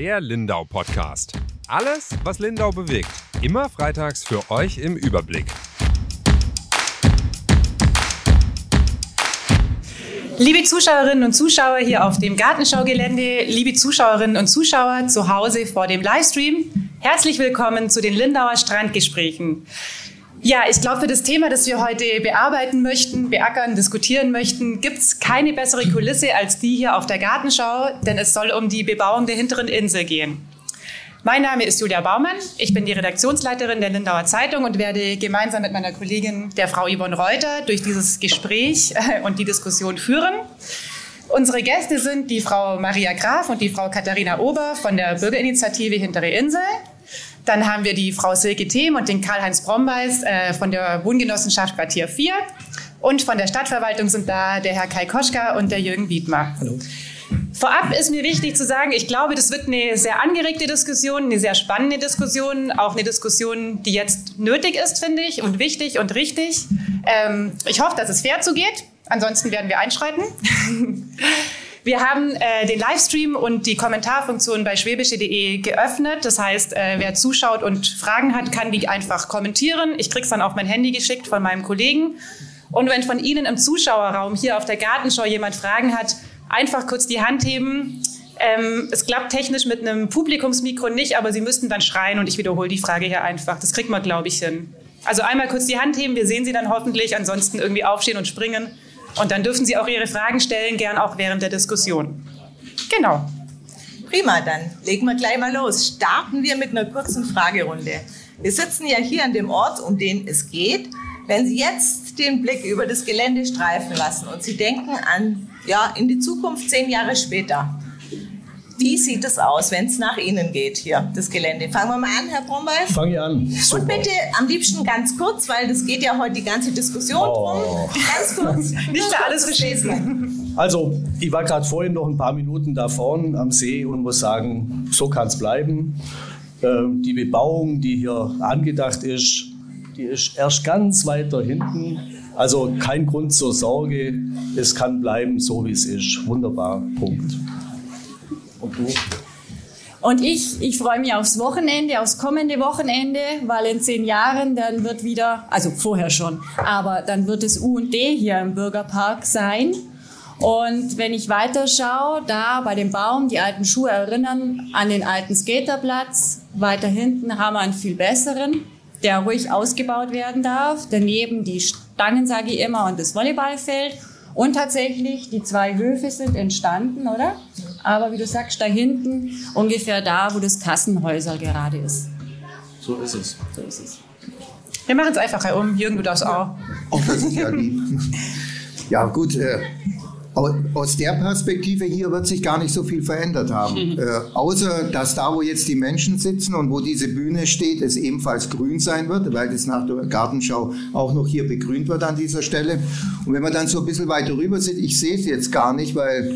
Der Lindau Podcast. Alles, was Lindau bewegt. Immer freitags für euch im Überblick. Liebe Zuschauerinnen und Zuschauer hier auf dem Gartenschaugelände, liebe Zuschauerinnen und Zuschauer zu Hause vor dem Livestream, herzlich willkommen zu den Lindauer Strandgesprächen. Ja, ich glaube, für das Thema, das wir heute bearbeiten möchten, beackern, diskutieren möchten, gibt es keine bessere Kulisse als die hier auf der Gartenschau, denn es soll um die Bebauung der hinteren Insel gehen. Mein Name ist Julia Baumann, ich bin die Redaktionsleiterin der Lindauer Zeitung und werde gemeinsam mit meiner Kollegin, der Frau Yvonne Reuter, durch dieses Gespräch äh, und die Diskussion führen. Unsere Gäste sind die Frau Maria Graf und die Frau Katharina Ober von der Bürgerinitiative Hintere Insel. Dann haben wir die Frau Silke Them und den Karl-Heinz Brombeis äh, von der Wohngenossenschaft Quartier 4. Und von der Stadtverwaltung sind da der Herr Kai Koschka und der Jürgen Wiedmer. Hallo. Vorab ist mir wichtig zu sagen, ich glaube, das wird eine sehr angeregte Diskussion, eine sehr spannende Diskussion, auch eine Diskussion, die jetzt nötig ist, finde ich, und wichtig und richtig. Ähm, ich hoffe, dass es fair zugeht. Ansonsten werden wir einschreiten. Wir haben äh, den Livestream und die Kommentarfunktion bei schwäbische.de geöffnet. Das heißt, äh, wer zuschaut und Fragen hat, kann die einfach kommentieren. Ich kriege es dann auf mein Handy geschickt von meinem Kollegen. Und wenn von Ihnen im Zuschauerraum hier auf der Gartenschau jemand Fragen hat, einfach kurz die Hand heben. Ähm, es klappt technisch mit einem Publikumsmikro nicht, aber Sie müssten dann schreien und ich wiederhole die Frage hier einfach. Das kriegt man, glaube ich, hin. Also einmal kurz die Hand heben, wir sehen Sie dann hoffentlich, ansonsten irgendwie aufstehen und springen. Und dann dürfen Sie auch Ihre Fragen stellen, gern auch während der Diskussion. Genau. Prima, dann legen wir gleich mal los. Starten wir mit einer kurzen Fragerunde. Wir sitzen ja hier an dem Ort, um den es geht. Wenn Sie jetzt den Blick über das Gelände streifen lassen und Sie denken an, ja, in die Zukunft zehn Jahre später, wie sieht es aus, wenn es nach Ihnen geht hier, das Gelände? Fangen wir mal an, Herr Brombeil. Fange ich an. Super. Und bitte am liebsten ganz kurz, weil das geht ja heute die ganze Diskussion oh. drum. Ganz kurz. Nicht mehr alles verschließen. Also, ich war gerade vorhin noch ein paar Minuten da vorne am See und muss sagen, so kann es bleiben. Ähm, die Bebauung, die hier angedacht ist, die ist erst ganz weiter hinten. Also kein Grund zur Sorge. Es kann bleiben, so wie es ist. Wunderbar. Punkt. Und du? Und ich, ich freue mich aufs Wochenende, aufs kommende Wochenende, weil in zehn Jahren dann wird wieder, also vorher schon, aber dann wird es U und D hier im Bürgerpark sein. Und wenn ich weiter schaue, da bei dem Baum, die alten Schuhe erinnern an den alten Skaterplatz. Weiter hinten haben wir einen viel besseren, der ruhig ausgebaut werden darf. Daneben die Stangen, sage ich immer, und das Volleyballfeld. Und tatsächlich, die zwei Höfe sind entstanden, oder? aber wie du sagst, da hinten ungefähr da, wo das Kassenhäuser gerade ist. So ist es. So ist es. Wir machen es einfach herum. Jürgen, du darfst auch. Auch das ist ja lieb. Ja, gut. Äh, aus der Perspektive hier wird sich gar nicht so viel verändert haben. Mhm. Äh, außer, dass da, wo jetzt die Menschen sitzen und wo diese Bühne steht, es ebenfalls grün sein wird, weil das nach der Gartenschau auch noch hier begrünt wird an dieser Stelle. Und wenn man dann so ein bisschen weiter rüber sieht, ich sehe es jetzt gar nicht, weil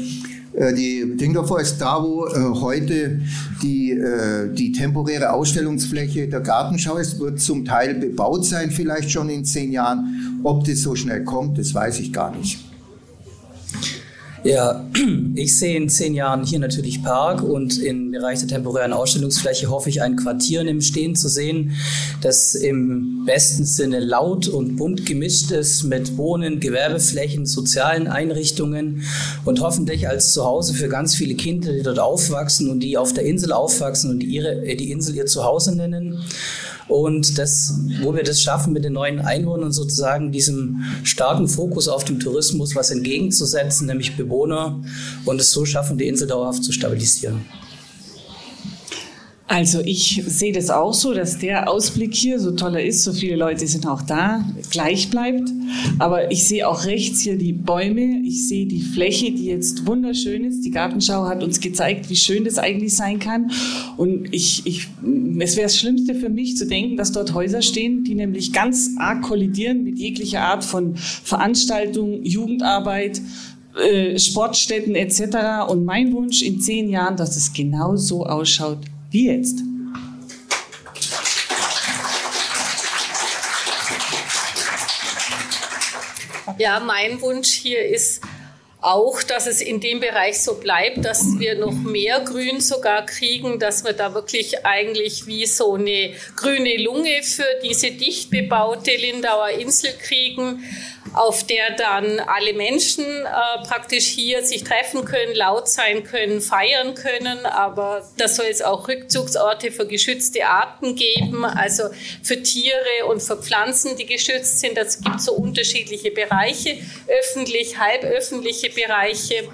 äh, die Dingdorfer ist da, wo äh, heute die, äh, die temporäre Ausstellungsfläche der Gartenschau ist, wird zum Teil bebaut sein, vielleicht schon in zehn Jahren. Ob das so schnell kommt, das weiß ich gar nicht. Ja, ich sehe in zehn Jahren hier natürlich Park und im Bereich der temporären Ausstellungsfläche hoffe ich ein Quartier im Stehen zu sehen, das im besten Sinne laut und bunt gemischt ist mit Wohnen, Gewerbeflächen, sozialen Einrichtungen und hoffentlich als Zuhause für ganz viele Kinder, die dort aufwachsen und die auf der Insel aufwachsen und die, ihre, die Insel ihr Zuhause nennen. Und das, wo wir das schaffen, mit den neuen Einwohnern sozusagen diesem starken Fokus auf den Tourismus was entgegenzusetzen, nämlich Bewohner, und es so schaffen, die Insel dauerhaft zu stabilisieren. Also ich sehe das auch so, dass der Ausblick hier, so toll er ist, so viele Leute sind auch da, gleich bleibt. Aber ich sehe auch rechts hier die Bäume, ich sehe die Fläche, die jetzt wunderschön ist. Die Gartenschau hat uns gezeigt, wie schön das eigentlich sein kann. Und ich, ich, es wäre das Schlimmste für mich zu denken, dass dort Häuser stehen, die nämlich ganz arg kollidieren mit jeglicher Art von Veranstaltung, Jugendarbeit, äh, Sportstätten etc. Und mein Wunsch in zehn Jahren, dass es genau so ausschaut wie jetzt. Ja, mein Wunsch hier ist auch, dass es in dem Bereich so bleibt, dass wir noch mehr Grün sogar kriegen, dass wir da wirklich eigentlich wie so eine grüne Lunge für diese dicht bebaute Lindauer Insel kriegen auf der dann alle Menschen äh, praktisch hier sich treffen können, laut sein können, feiern können. Aber da soll es auch Rückzugsorte für geschützte Arten geben, also für Tiere und für Pflanzen, die geschützt sind. Das gibt so unterschiedliche Bereiche, öffentlich, halböffentliche Bereiche.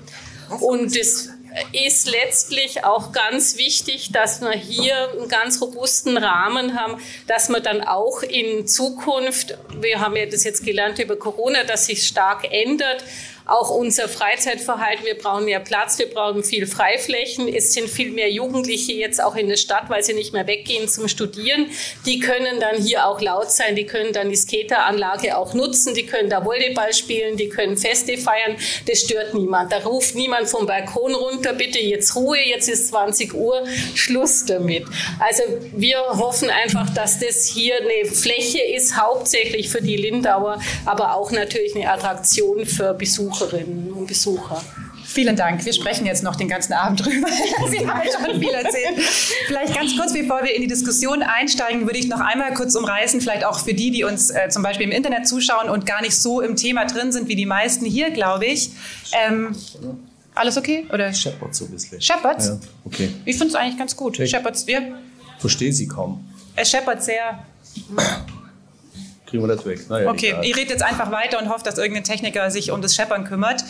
Und es ist letztlich auch ganz wichtig, dass wir hier einen ganz robusten Rahmen haben, dass man dann auch in Zukunft, wir haben ja das jetzt gelernt über Corona, dass sich stark ändert, auch unser Freizeitverhalten. Wir brauchen mehr Platz, wir brauchen viel Freiflächen. Es sind viel mehr Jugendliche jetzt auch in der Stadt, weil sie nicht mehr weggehen zum Studieren. Die können dann hier auch laut sein, die können dann die Skateranlage auch nutzen, die können da Volleyball spielen, die können Feste feiern. Das stört niemand. Da ruft niemand vom Balkon runter, bitte jetzt Ruhe, jetzt ist 20 Uhr, Schluss damit. Also wir hoffen einfach, dass das hier eine Fläche ist, hauptsächlich für die Lindauer, aber auch natürlich eine Attraktion für Besucher. Besucherinnen und Besucher. Vielen Dank. Wir sprechen jetzt noch den ganzen Abend drüber. Sie haben schon viel erzählt. Vielleicht ganz kurz, bevor wir in die Diskussion einsteigen, würde ich noch einmal kurz umreißen, vielleicht auch für die, die uns äh, zum Beispiel im Internet zuschauen und gar nicht so im Thema drin sind wie die meisten hier, glaube ich. Ähm, alles okay? Oder? Scheppert so ein bisschen. Scheppert? Ja, okay. Ich finde es eigentlich ganz gut. Okay. Scheppert's wir? Verstehe sie kaum. Es scheppert sehr. Kriegen wir das weg. Naja, Okay, egal. ihr redet jetzt einfach weiter und hofft, dass irgendein Techniker sich um das Scheppern kümmert.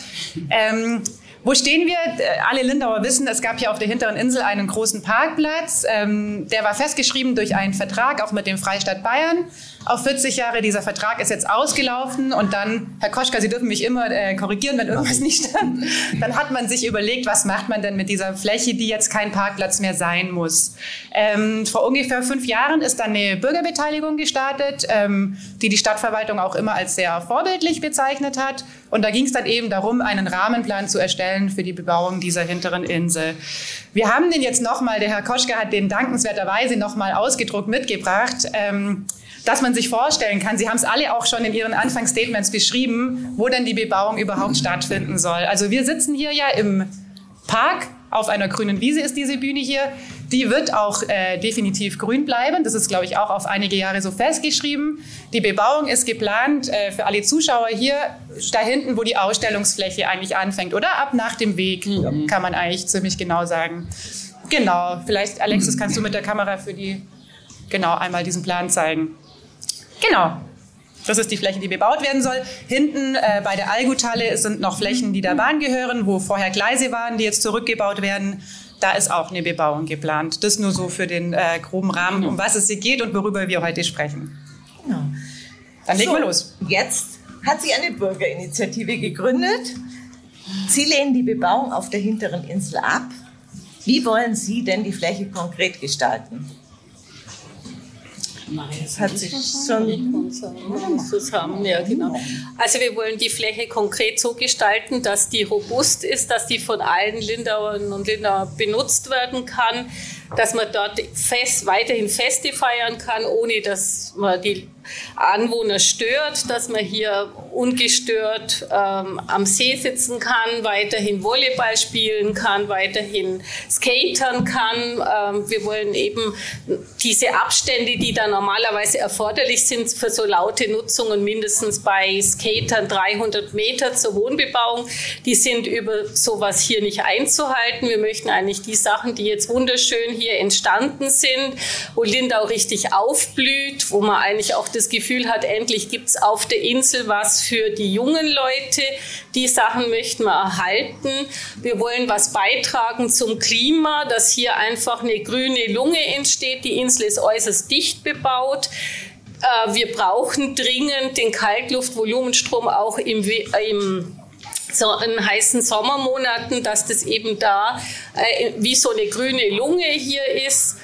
Ähm, wo stehen wir? Äh, Alle Lindauer wissen, es gab hier auf der hinteren Insel einen großen Parkplatz. Ähm, der war festgeschrieben durch einen Vertrag, auch mit dem Freistaat Bayern, auf 40 Jahre. Dieser Vertrag ist jetzt ausgelaufen und dann, Herr Koschka, Sie dürfen mich immer äh, korrigieren, wenn irgendwas nicht stimmt. Dann hat man sich überlegt, was macht man denn mit dieser Fläche, die jetzt kein Parkplatz mehr sein muss. Ähm, vor ungefähr fünf Jahren ist dann eine Bürgerbeteiligung gestartet, ähm, die die Stadtverwaltung auch immer als sehr vorbildlich bezeichnet hat. Und da ging es dann eben darum, einen Rahmenplan zu erstellen für die Bebauung dieser hinteren Insel. Wir haben den jetzt nochmal, der Herr Koschka hat den dankenswerterweise nochmal ausgedruckt mitgebracht. Ähm, dass man sich vorstellen kann, Sie haben es alle auch schon in Ihren Anfangsstatements beschrieben, wo denn die Bebauung überhaupt stattfinden soll. Also wir sitzen hier ja im Park, auf einer grünen Wiese ist diese Bühne hier. Die wird auch äh, definitiv grün bleiben. Das ist, glaube ich, auch auf einige Jahre so festgeschrieben. Die Bebauung ist geplant äh, für alle Zuschauer hier, da hinten, wo die Ausstellungsfläche eigentlich anfängt, oder? Ab nach dem Weg, kann man eigentlich ziemlich genau sagen. Genau, vielleicht, Alexis, kannst du mit der Kamera für die, genau, einmal diesen Plan zeigen. Genau. Das ist die Fläche, die bebaut werden soll. Hinten äh, bei der Alguthalle sind noch Flächen, die der Bahn gehören, wo vorher Gleise waren, die jetzt zurückgebaut werden. Da ist auch eine Bebauung geplant. Das nur so für den äh, groben Rahmen, um was es hier geht und worüber wir heute sprechen. Genau. Dann legen So, wir los. Jetzt hat sie eine Bürgerinitiative gegründet. Sie lehnen die Bebauung auf der hinteren Insel ab. Wie wollen Sie denn die Fläche konkret gestalten? Das hat sich schon zusammen, ja. Genau. Also wir wollen die Fläche konkret so gestalten, dass die robust ist, dass die von allen Lindauern und Lindauern benutzt werden kann, dass man dort fest, weiterhin Feste feiern kann, ohne dass man die Anwohner stört, dass man hier ungestört ähm, am See sitzen kann, weiterhin Volleyball spielen kann, weiterhin skatern kann. Ähm, wir wollen eben diese Abstände, die da normalerweise erforderlich sind für so laute Nutzungen, mindestens bei Skatern 300 Meter zur Wohnbebauung, die sind über sowas hier nicht einzuhalten. Wir möchten eigentlich die Sachen, die jetzt wunderschön hier entstanden sind, wo Lindau richtig aufblüht, wo man eigentlich auch das Gefühl hat, endlich gibt es auf der Insel was für die jungen Leute. Die Sachen möchten wir erhalten. Wir wollen was beitragen zum Klima, dass hier einfach eine grüne Lunge entsteht. Die Insel ist äußerst dicht bebaut. Äh, Wir brauchen dringend den Kaltluftvolumenstrom auch im, im so in heißen Sommermonaten, dass das eben da äh, wie so eine grüne Lunge hier ist.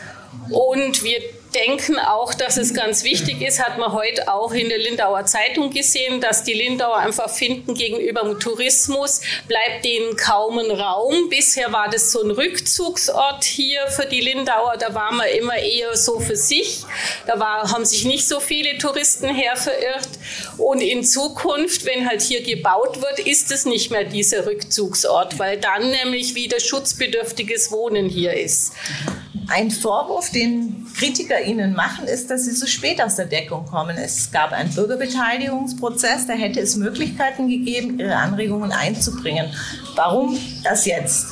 Und wir denken auch, dass es ganz wichtig ist, hat man heute auch in der Lindauer Zeitung gesehen, dass die Lindauer einfach finden, gegenüber dem Tourismus bleibt denen kaum ein Raum. Bisher war das so ein Rückzugsort hier für die Lindauer, da war man immer eher so für sich. Da war, haben sich nicht so viele Touristen her verirrt. Und in Zukunft, wenn halt hier gebaut wird, ist es nicht mehr dieser Rückzugsort, weil dann nämlich wieder schutzbedürftiges Wohnen hier ist. Ein Vorwurf, den Kritiker Ihnen machen, ist, dass Sie so spät aus der Deckung kommen. Es gab einen Bürgerbeteiligungsprozess, da hätte es Möglichkeiten gegeben, Ihre Anregungen einzubringen. Warum das jetzt?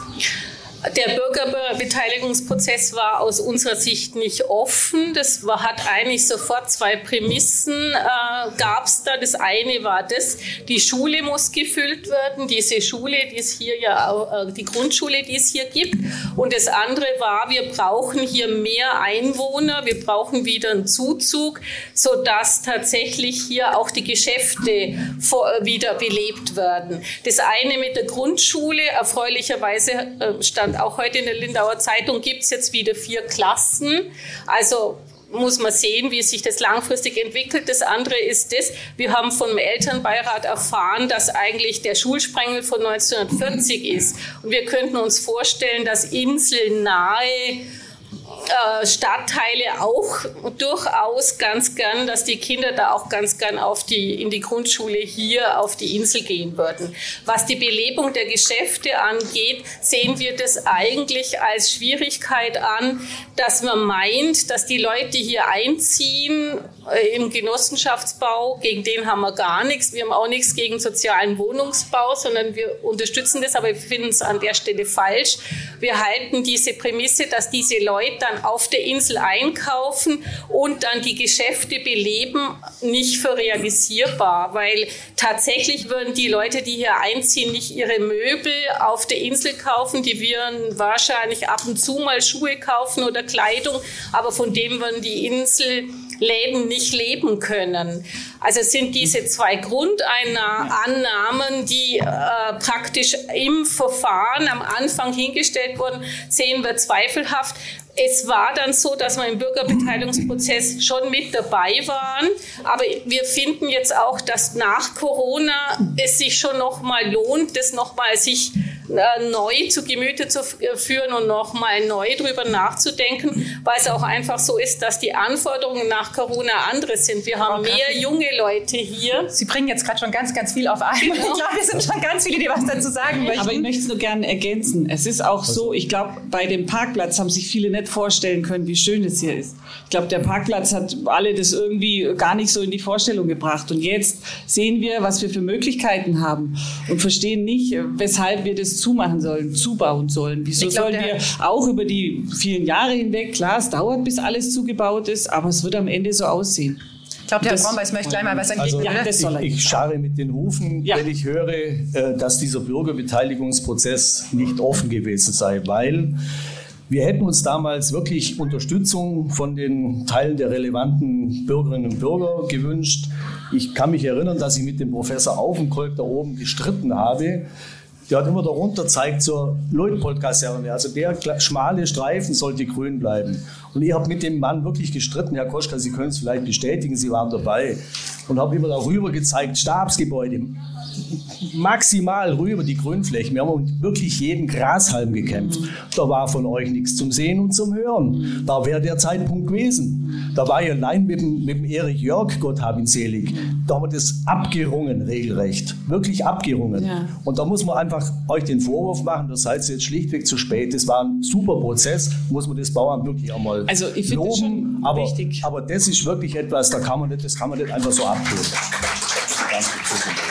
Der Bürgerbeteiligungsprozess war aus unserer Sicht nicht offen. Das war, hat eigentlich sofort zwei Prämissen äh, gab es da. Das eine war das, die Schule muss gefüllt werden, diese Schule, die es hier ja äh, die Grundschule, die es hier gibt. Und das andere war, wir brauchen hier mehr Einwohner, wir brauchen wieder einen Zuzug, sodass tatsächlich hier auch die Geschäfte vor, äh, wieder belebt werden. Das eine mit der Grundschule, erfreulicherweise äh, stand auch heute in der Lindauer Zeitung gibt es jetzt wieder vier Klassen. Also muss man sehen, wie sich das langfristig entwickelt. Das andere ist das, wir haben vom Elternbeirat erfahren, dass eigentlich der Schulsprengel von 1940 ist. Und wir könnten uns vorstellen, dass inselnahe äh, Stadtteile auch durchaus ganz gern, dass die Kinder da auch ganz gern auf die, in die Grundschule hier auf die Insel gehen würden. Was die Belebung der Geschäfte angeht, sehen wir das eigentlich als Schwierigkeit an, dass man meint, dass die Leute hier einziehen äh, im Genossenschaftsbau, gegen den haben wir gar nichts. Wir haben auch nichts gegen sozialen Wohnungsbau, sondern wir unterstützen das, aber wir finden es an der Stelle falsch. Wir halten diese Prämisse, dass diese Leute dann auf der Insel einkaufen und dann die Geschäfte beleben, nicht für realisierbar, weil tatsächlich würden die Leute, die hier einziehen, nicht ihre Möbel auf der Insel kaufen, die würden wahrscheinlich ab und zu mal Schuhe kaufen oder Kleidung, aber von dem würden die Inselläden nicht leben können. Also sind diese zwei Grundannahmen, die äh, praktisch im Verfahren am Anfang hingestellt wurden, sehen wir zweifelhaft es war dann so, dass wir im Bürgerbeteiligungsprozess schon mit dabei waren. Aber wir finden jetzt auch, dass nach Corona es sich schon noch mal lohnt, das noch mal sich äh, neu zu Gemüte zu führen und noch mal neu drüber nachzudenken, weil es auch einfach so ist, dass die Anforderungen nach Corona andere sind. Wir haben mehr junge Leute hier. Sie bringen jetzt gerade schon ganz, ganz viel auf einmal. Genau. Ich glaube, wir sind schon ganz viele, die was dazu sagen möchten. Aber ich möchte es nur gerne ergänzen. Es ist auch so, ich glaube, bei dem Parkplatz haben sich viele nicht vorstellen können, wie schön es hier ist. Ich glaube, der Parkplatz hat alle das irgendwie gar nicht so in die Vorstellung gebracht. Und jetzt sehen wir, was wir für Möglichkeiten haben und verstehen nicht, weshalb wir das zumachen sollen, zubauen sollen. Wieso glaub, sollen wir auch über die vielen Jahre hinweg, klar, es dauert, bis alles zugebaut ist, aber es wird am Ende so aussehen. Ich glaube, der Herr Brombeis möchte gleich mal was entgegnen. Also, ja, ich, ich scharre mit den Hufen, ja. wenn ich höre, äh, dass dieser Bürgerbeteiligungsprozess nicht offen gewesen sei, weil wir hätten uns damals wirklich Unterstützung von den Teilen der relevanten Bürgerinnen und Bürger gewünscht. Ich kann mich erinnern, dass ich mit dem Professor Aufenkolk da oben gestritten habe. Der hat immer darunter zeigt zur Leutpold-Kaserne. Also der schmale Streifen sollte grün bleiben. Und ich habe mit dem Mann wirklich gestritten. Herr Koschka, Sie können es vielleicht bestätigen, Sie waren dabei. Und habe immer darüber gezeigt, Stabsgebäude, maximal rüber die Grünflächen. Wir haben um wirklich jeden Grashalm gekämpft. Da war von euch nichts zum Sehen und zum Hören. Da wäre der Zeitpunkt gewesen. Da war ich allein mit dem, mit dem Erich Jörg, Gott hab ihn selig. Da haben wir das abgerungen, regelrecht. Wirklich abgerungen. Ja. Und da muss man einfach euch den Vorwurf machen, das seid jetzt schlichtweg zu spät. Das war ein super Prozess, muss man das Bauern wirklich einmal also ich loben. Das schon aber, wichtig. aber das ist wirklich etwas, da kann man nicht, das kann man nicht einfach so abtun.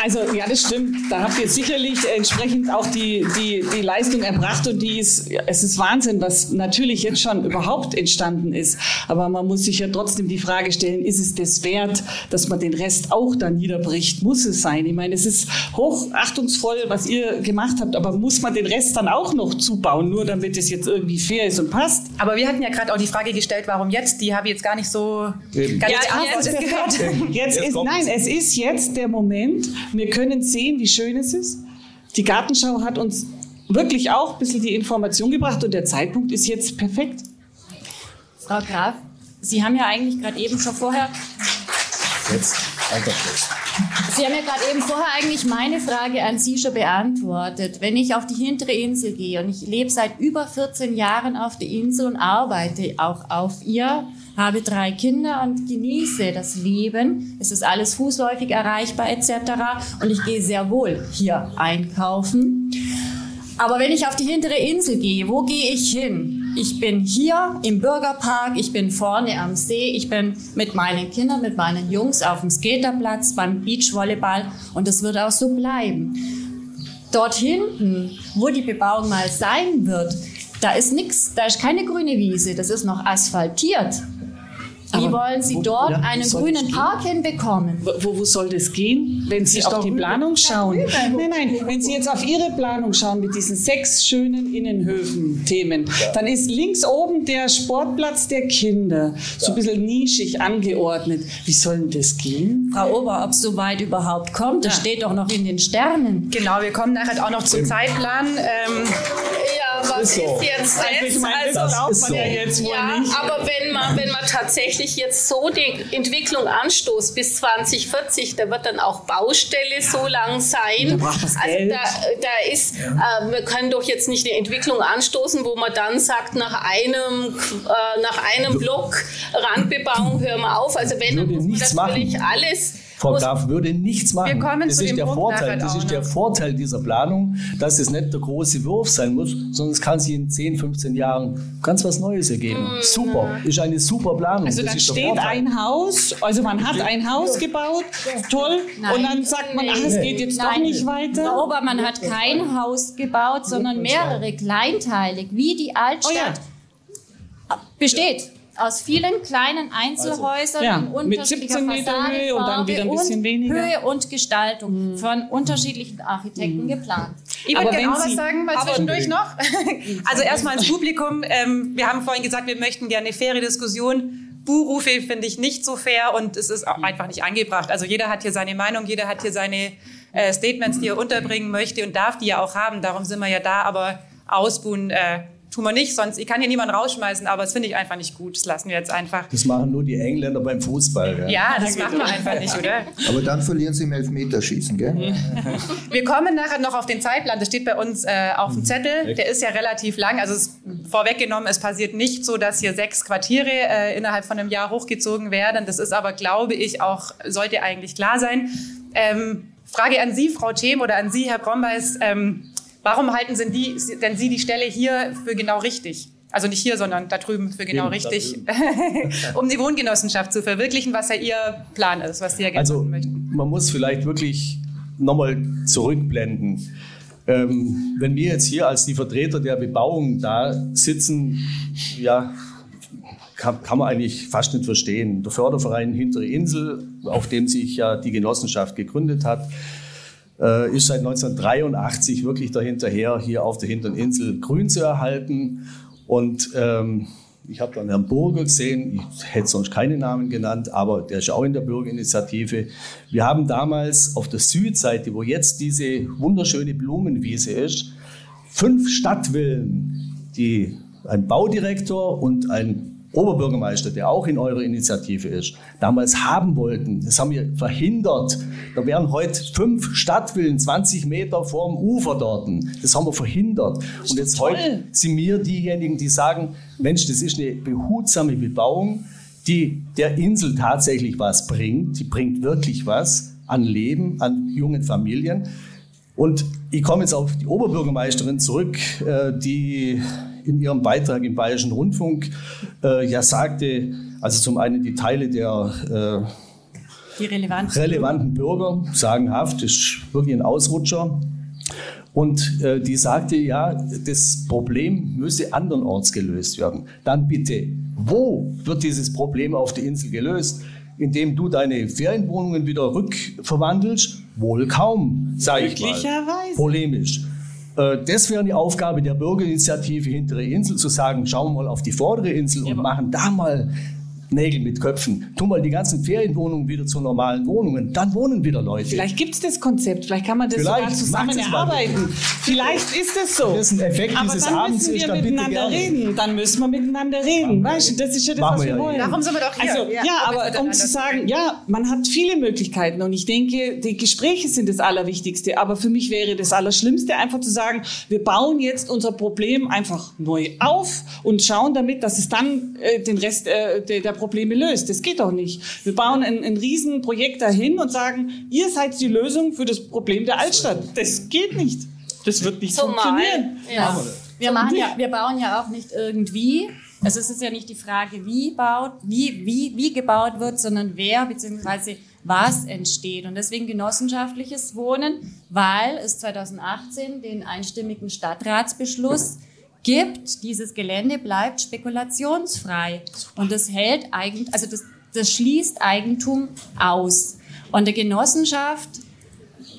Also ja, das stimmt. Da habt ihr sicherlich entsprechend auch die, die, die Leistung erbracht und die ist, es ist Wahnsinn, was natürlich jetzt schon überhaupt entstanden ist. Aber man muss sich ja trotzdem die Frage stellen, ist es das wert, dass man den Rest auch dann niederbricht? Muss es sein? Ich meine, es ist hochachtungsvoll, was ihr gemacht habt, aber muss man den Rest dann auch noch zubauen, nur damit es jetzt irgendwie fair ist und passt? Aber wir hatten ja gerade auch die Frage gestellt, warum jetzt? Die habe ich jetzt gar nicht so Eben. gar nicht ja, jetzt, gehört. Jetzt, jetzt ist, nein, es ist jetzt der Moment, wir können sehen, wie schön es ist. Die Gartenschau hat uns wirklich auch ein bisschen die Information gebracht und der Zeitpunkt ist jetzt perfekt. Frau Graf, Sie haben ja eigentlich gerade eben schon vorher. Jetzt, alter Schluss. Sie haben ja gerade eben vorher eigentlich meine Frage an Sie schon beantwortet. Wenn ich auf die hintere Insel gehe und ich lebe seit über 14 Jahren auf der Insel und arbeite auch auf ihr, habe drei Kinder und genieße das Leben. Es ist alles fußläufig erreichbar etc. Und ich gehe sehr wohl hier einkaufen. Aber wenn ich auf die hintere Insel gehe, wo gehe ich hin? Ich bin hier im Bürgerpark, ich bin vorne am See, ich bin mit meinen Kindern, mit meinen Jungs auf dem Skaterplatz, beim Beachvolleyball und das wird auch so bleiben. Dort hinten, wo die Bebauung mal sein wird, da ist nichts, da ist keine grüne Wiese, das ist noch asphaltiert. Wie wollen Sie dort ja, einen grünen Park hinbekommen? Wo, wo soll das gehen, wenn Sie Ist auf die. Planung schauen? Nein, nein, wenn Sie jetzt auf Ihre Planung schauen mit diesen sechs schönen Innenhöfen-Themen, dann ist links oben der Sportplatz der Kinder, so ein bisschen nischig angeordnet. Wie soll denn das gehen? Frau Ober, ob es so weit überhaupt kommt, das steht doch noch in den Sternen. Genau, wir kommen nachher auch noch zum Zeitplan. Ähm, Ja, was ist ist, so. jetzt Also ich das? meine, das Also, glaubt ist man so. ja jetzt wohl ja, nicht. aber wenn man, wenn man tatsächlich jetzt so die Entwicklung anstoßt bis 2040, da wird dann auch Baustelle so lang sein. Da also Geld. da, da ist, äh, wir können doch jetzt nicht eine Entwicklung anstoßen, wo man dann sagt, nach einem, äh, nach einem Block Randbebauung hören wir auf. Also wenn, dann muss man natürlich machen. alles Frau muss- Graf würde nichts machen. Wir kommen das zu ist dem der Punkt Vorteil. Das ist der noch. Vorteil dieser Planung, dass es nicht der große Wurf sein muss, sondern es kann sich in 10, 15 Jahren ganz was Neues ergeben. Super, ist eine super Planung. Also das dann steht ein Haus, also man hat ein Haus gebaut, toll, Nein. und dann sagt man, ach, es geht jetzt doch nicht weiter. Frau Ober, man hat kein Haus gebaut, sondern mehrere kleinteilig, wie die Altstadt besteht. Aus vielen kleinen Einzelhäusern Ja, in mit unterschiedlicher 17 Meter Fassade, Höhe und dann wieder ein bisschen und weniger. Höhe und Gestaltung von unterschiedlichen Architekten geplant. Ich würde gerne auch was sagen, mal aber- zwischendurch noch. Also erstmal ins Publikum. Ähm, wir haben vorhin gesagt, wir möchten gerne eine faire Diskussion. Buhrufe finde ich nicht so fair und es ist auch einfach nicht angebracht. Also jeder hat hier seine Meinung, jeder hat hier seine äh, Statements, die er unterbringen möchte und darf die ja auch haben. Darum sind wir ja da, aber ausbuhen äh, tun wir nicht. Sonst, ich kann hier niemanden rausschmeißen, aber das finde ich einfach nicht gut. Das lassen wir jetzt einfach. Das machen nur die Engländer beim Fußball. Ja. Ja, das macht man einfach nicht, oder? Aber dann verlieren sie im Elfmeterschießen, gell? Wir kommen nachher noch auf den Zeitplan. Das steht bei uns äh, auf dem Zettel. Der ist ja relativ lang. Also es ist vorweggenommen, es passiert nicht so, dass hier sechs Quartiere äh, innerhalb von einem Jahr hochgezogen werden. Das ist aber, glaube ich, auch, sollte eigentlich klar sein. Ähm, Frage an Sie, Frau Them, oder an Sie, Herr Brombeis. Ähm, warum halten Sie die, denn Sie die Stelle hier für genau richtig? Also nicht hier, sondern da drüben für genau Eben, richtig, um die Wohngenossenschaft zu verwirklichen, was ja Ihr Plan ist, was Sie ja gerne Also möchten. man muss vielleicht wirklich nochmal zurückblenden. Ähm, wenn wir jetzt hier als die Vertreter der Bebauung da sitzen, ja, kann, kann man eigentlich fast nicht verstehen. Der Förderverein Hintere Insel, auf dem sich ja die Genossenschaft gegründet hat, äh, ist seit 1983 wirklich dahinterher, hier auf der Hinteren Insel grün zu erhalten. Und ähm, ich habe dann Herrn Burger gesehen, ich hätte sonst keine Namen genannt, aber der ist auch in der Bürgerinitiative. Wir haben damals auf der Südseite, wo jetzt diese wunderschöne Blumenwiese ist, fünf Stadtvillen, die ein Baudirektor und ein Oberbürgermeister, der auch in eurer Initiative ist, damals haben wollten. Das haben wir verhindert. Da wären heute fünf Stadtvillen 20 Meter vorm Ufer dort. Das haben wir verhindert. Und jetzt heute sind wir diejenigen, die sagen, Mensch, das ist eine behutsame Bebauung, die der Insel tatsächlich was bringt. Die bringt wirklich was an Leben, an jungen Familien. Und ich komme jetzt auf die Oberbürgermeisterin zurück, äh, die in ihrem Beitrag im Bayerischen Rundfunk äh, ja sagte, also zum einen die Teile der Die relevanten äh, relevanten Bürger, sagenhaft, ist wirklich ein Ausrutscher. Und äh, die sagte, ja, das Problem müsse andernorts gelöst werden. Dann bitte, wo wird dieses Problem auf der Insel gelöst? Indem du deine Ferienwohnungen wieder rückverwandelst? Wohl kaum, sage ich mal. Polemisch. Äh, Das wäre die Aufgabe der Bürgerinitiative Hintere Insel, zu sagen, schauen wir mal auf die vordere Insel und machen da mal Nägel mit Köpfen. Tu mal die ganzen Ferienwohnungen wieder zu normalen Wohnungen. Dann wohnen wieder Leute. Vielleicht gibt es das Konzept, vielleicht kann man das vielleicht sogar zusammen erarbeiten. Vielleicht ist es so. Das ist ein Effekt Aber dieses dann Abends müssen ist, wir dann miteinander reden. Dann müssen wir miteinander reden. Weißt du, das ist ja das, Machen was wir wir ja wollen. Darum sind wir doch hier. Also, Ja, ja, aber um zu sagen, ja, man hat viele Möglichkeiten und ich denke, die Gespräche sind das Allerwichtigste. Aber für mich wäre das Allerschlimmste einfach zu sagen, wir bauen jetzt unser Problem einfach neu auf und schauen damit, dass es dann äh, den Rest äh, der, der Probleme löst. Das geht doch nicht. Wir bauen ein, ein Riesenprojekt dahin und sagen, ihr seid die Lösung für das Problem der Altstadt. Das geht nicht. Das wird nicht Zumal, funktionieren. ja. Wir, machen ja, wir bauen ja auch nicht irgendwie. Also es ist ja nicht die Frage, wie, baut, wie, wie, wie gebaut wird, sondern wer bzw. was entsteht. Und deswegen genossenschaftliches Wohnen, weil es 2018 den einstimmigen Stadtratsbeschluss gibt, dieses Gelände bleibt spekulationsfrei. Und das hält eigentlich, also das, das schließt Eigentum aus. Und der Genossenschaft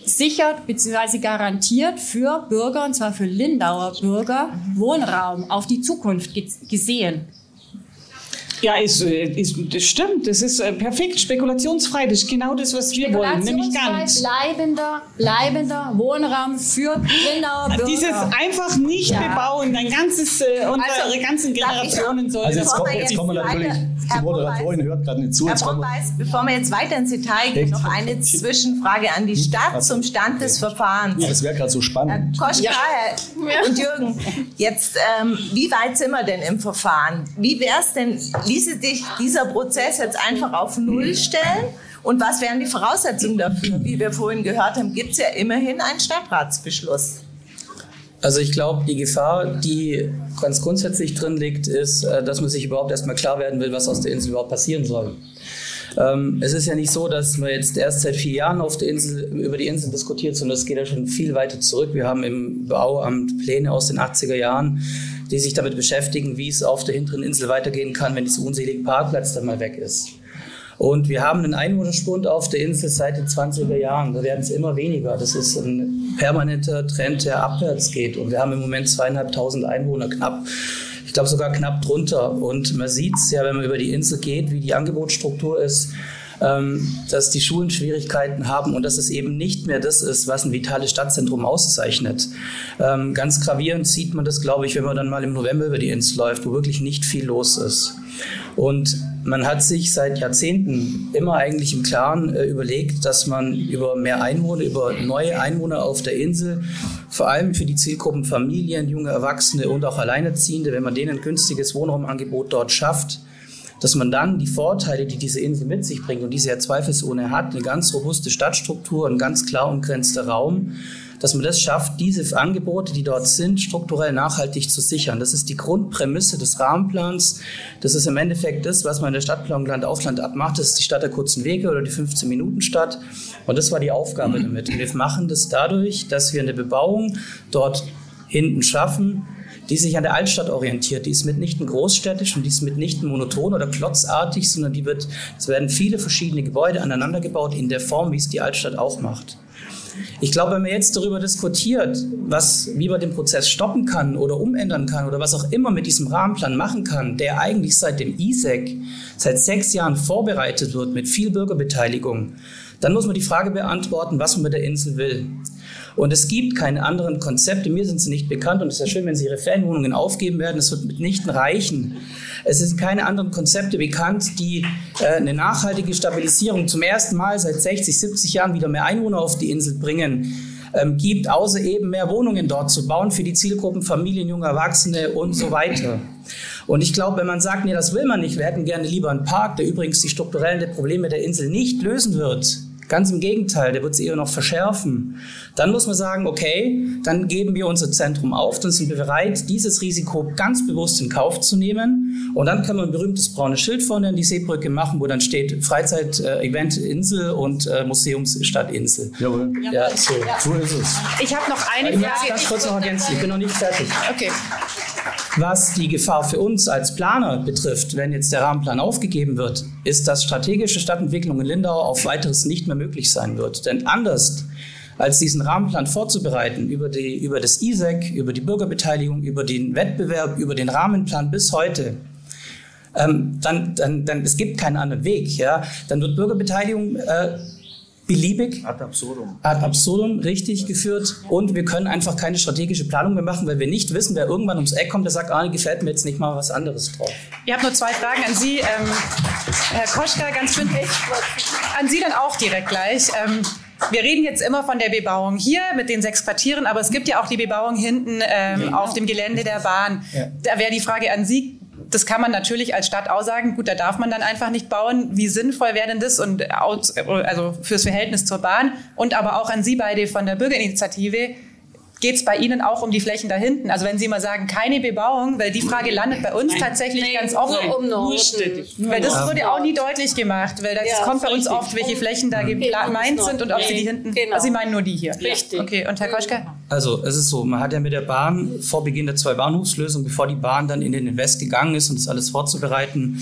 sichert bzw. garantiert für Bürger, und zwar für Lindauer Bürger, Wohnraum auf die Zukunft ge gesehen. Ja, ist, äh, ist, das stimmt. Das ist äh, perfekt spekulationsfrei. Das ist genau das, was wir wollen. Nämlich gar nichts. bleibender, bleibender Wohnraum für Lindauer Bürger. Dieses einfach nicht Ja. bebauen, dein ganzes, äh, unsere Also, ganzen Generationen sollen. Also jetzt, kommt, jetzt jetzt kommen wir natürlich, die Herr Moderatorin hört gerade nicht zu. Herr Brombeis, bevor wir jetzt weiter ins Detail gehen, noch eine Zwischenfrage an die Stadt zum Stand des Verfahrens. das wäre gerade so spannend. Koschka Herr und Jürgen, jetzt, ähm, wie weit sind wir denn im Verfahren? Wie wäre es denn, dich dieser Prozess jetzt einfach auf Null stellen? Und was wären die Voraussetzungen dafür? Wie wir vorhin gehört haben, gibt es ja immerhin einen Stadtratsbeschluss. Also ich glaube, die Gefahr, die ganz grundsätzlich drin liegt, ist, äh, dass man sich überhaupt erstmal klar werden will, was aus der Insel überhaupt passieren soll. Ähm, es ist ja nicht so, dass man jetzt erst seit vier Jahren auf der Insel, über die Insel diskutiert, sondern es geht ja schon viel weiter zurück. Wir haben im Bauamt Pläne aus den 80er Jahren, die sich damit beschäftigen, wie es auf der hinteren Insel weitergehen kann, wenn dieser unselige Parkplatz dann mal weg ist. Und wir haben einen Einwohnerschwund auf der Insel seit den 20er Jahren. Da werden es immer weniger. Das ist ein permanenter Trend, der abwärts geht. Und wir haben im Moment zweieinhalbtausend Einwohner knapp. Ich glaube sogar knapp drunter. Und man sieht es ja, wenn man über die Insel geht, wie die Angebotsstruktur ist, dass die Schulen Schwierigkeiten haben und dass es eben nicht mehr das ist, was ein vitales Stadtzentrum auszeichnet. Ähm, ganz gravierend sieht man das, glaube ich, wenn man dann mal im November über die Insel läuft, wo wirklich nicht viel los ist. Und man hat sich seit Jahrzehnten immer eigentlich im Klaren äh, überlegt, dass man über mehr Einwohner, über neue Einwohner auf der Insel, vor allem für die Zielgruppen Familien, junge Erwachsene und auch Alleinerziehende, wenn man denen ein günstiges Wohnraumangebot dort schafft, dass man dann die Vorteile, die diese Insel mit sich bringt und diese ja zweifelsohne hat, eine ganz robuste Stadtstruktur, ein ganz klar umgrenzter Raum, dass man das schafft, diese Angebote, die dort sind, strukturell nachhaltig zu sichern. Das ist die Grundprämisse des Rahmenplans. Das ist im Endeffekt das, was man in der Stadtplanung Land auf Land abmacht. Das ist die Stadt der kurzen Wege oder die 15-Minuten-Stadt. Und das war die Aufgabe damit. Und wir machen das dadurch, dass wir eine Bebauung dort hinten schaffen, die sich an der Altstadt orientiert. Die ist mitnichten großstädtisch und die ist mitnichten monoton oder klotzartig, sondern die wird, es werden viele verschiedene Gebäude aneinander gebaut in der Form, wie es die Altstadt auch macht. Ich glaube, wenn man jetzt darüber diskutiert, was, wie man den Prozess stoppen kann oder umändern kann oder was auch immer mit diesem Rahmenplan machen kann, der eigentlich seit dem ISEC seit sechs Jahren vorbereitet wird mit viel Bürgerbeteiligung, dann muss man die Frage beantworten, was man mit der Insel will. Und es gibt keine anderen Konzepte. Mir sind sie nicht bekannt und es ist ja schön, wenn Sie Ihre Ferienwohnungen aufgeben werden. Es wird mitnichten reichen. Es sind keine anderen Konzepte bekannt, die äh, eine nachhaltige Stabilisierung zum ersten Mal seit 60, 70 Jahren wieder mehr Einwohner auf die Insel bringen. Ähm, gibt, außer eben mehr Wohnungen dort zu bauen für die Zielgruppen Familien, junge Erwachsene und so weiter. Und ich glaube, wenn man sagt, nee, das will man nicht, wir hätten gerne lieber einen Park, der übrigens die strukturellen Probleme der Insel nicht lösen wird, Ganz im Gegenteil, der wird sie eher noch verschärfen. Dann muss man sagen, okay, dann geben wir unser Zentrum auf, dann sind wir bereit, dieses Risiko ganz bewusst in Kauf zu nehmen. Und dann kann man ein berühmtes braunes Schild vorne an die Seebrücke machen, wo dann steht Freizeit-Event Insel und äh, Museumsstadt Insel. Jawohl. Ja, so. So ist es. Ich habe noch eine Ich Frage. ganz kurz noch ergänzen, ich bin noch nicht fertig. Okay. Was die Gefahr für uns als Planer betrifft, wenn jetzt der Rahmenplan aufgegeben wird, ist, dass strategische Stadtentwicklung in Lindau auf weiteres nicht mehr möglich sein wird. Denn anders als diesen Rahmenplan vorzubereiten über, die, über das ISEC, über die Bürgerbeteiligung, über den Wettbewerb, über den Rahmenplan bis heute, ähm, dann, dann, dann es gibt keinen anderen Weg. Ja? Dann wird Bürgerbeteiligung äh, beliebig. Ad absurdum. Ad absurdum, richtig geführt. Und wir können einfach keine strategische Planung mehr machen, weil wir nicht wissen, wer irgendwann ums Eck kommt, der sagt, ah, gefällt mir jetzt nicht mal was anderes drauf. Ihr habt nur zwei Fragen an Sie. Ähm, Herr Koschka, ganz schön an Sie dann auch direkt gleich. Ähm, wir reden jetzt immer von der Bebauung hier mit den sechs Quartieren, aber es gibt ja auch die Bebauung hinten ähm, auf dem Gelände der Bahn. Ja. Da wäre die Frage an Sie, das kann man natürlich als Stadt aussagen, gut, da darf man dann einfach nicht bauen. Wie sinnvoll wäre denn das und also fürs Verhältnis zur Bahn und aber auch an Sie beide von der Bürgerinitiative. Geht es bei Ihnen auch um die Flächen da hinten? Also wenn Sie mal sagen, keine Bebauung, weil die Frage landet bei uns tatsächlich Nee, ganz oft. nur um Norden. Weil das wurde auch nie deutlich gemacht, weil das Ja, kommt bei uns richtig. oft, welche Flächen da gemeint sind und ob sie die hinten. Genau. Also Sie meinen nur die hier. Richtig. Okay, und Herr Koschka? Also es ist so, man hat ja mit der Bahn vor Beginn der zwei Bahnhofslösung, bevor die Bahn dann in den Invest gegangen ist und das alles vorzubereiten,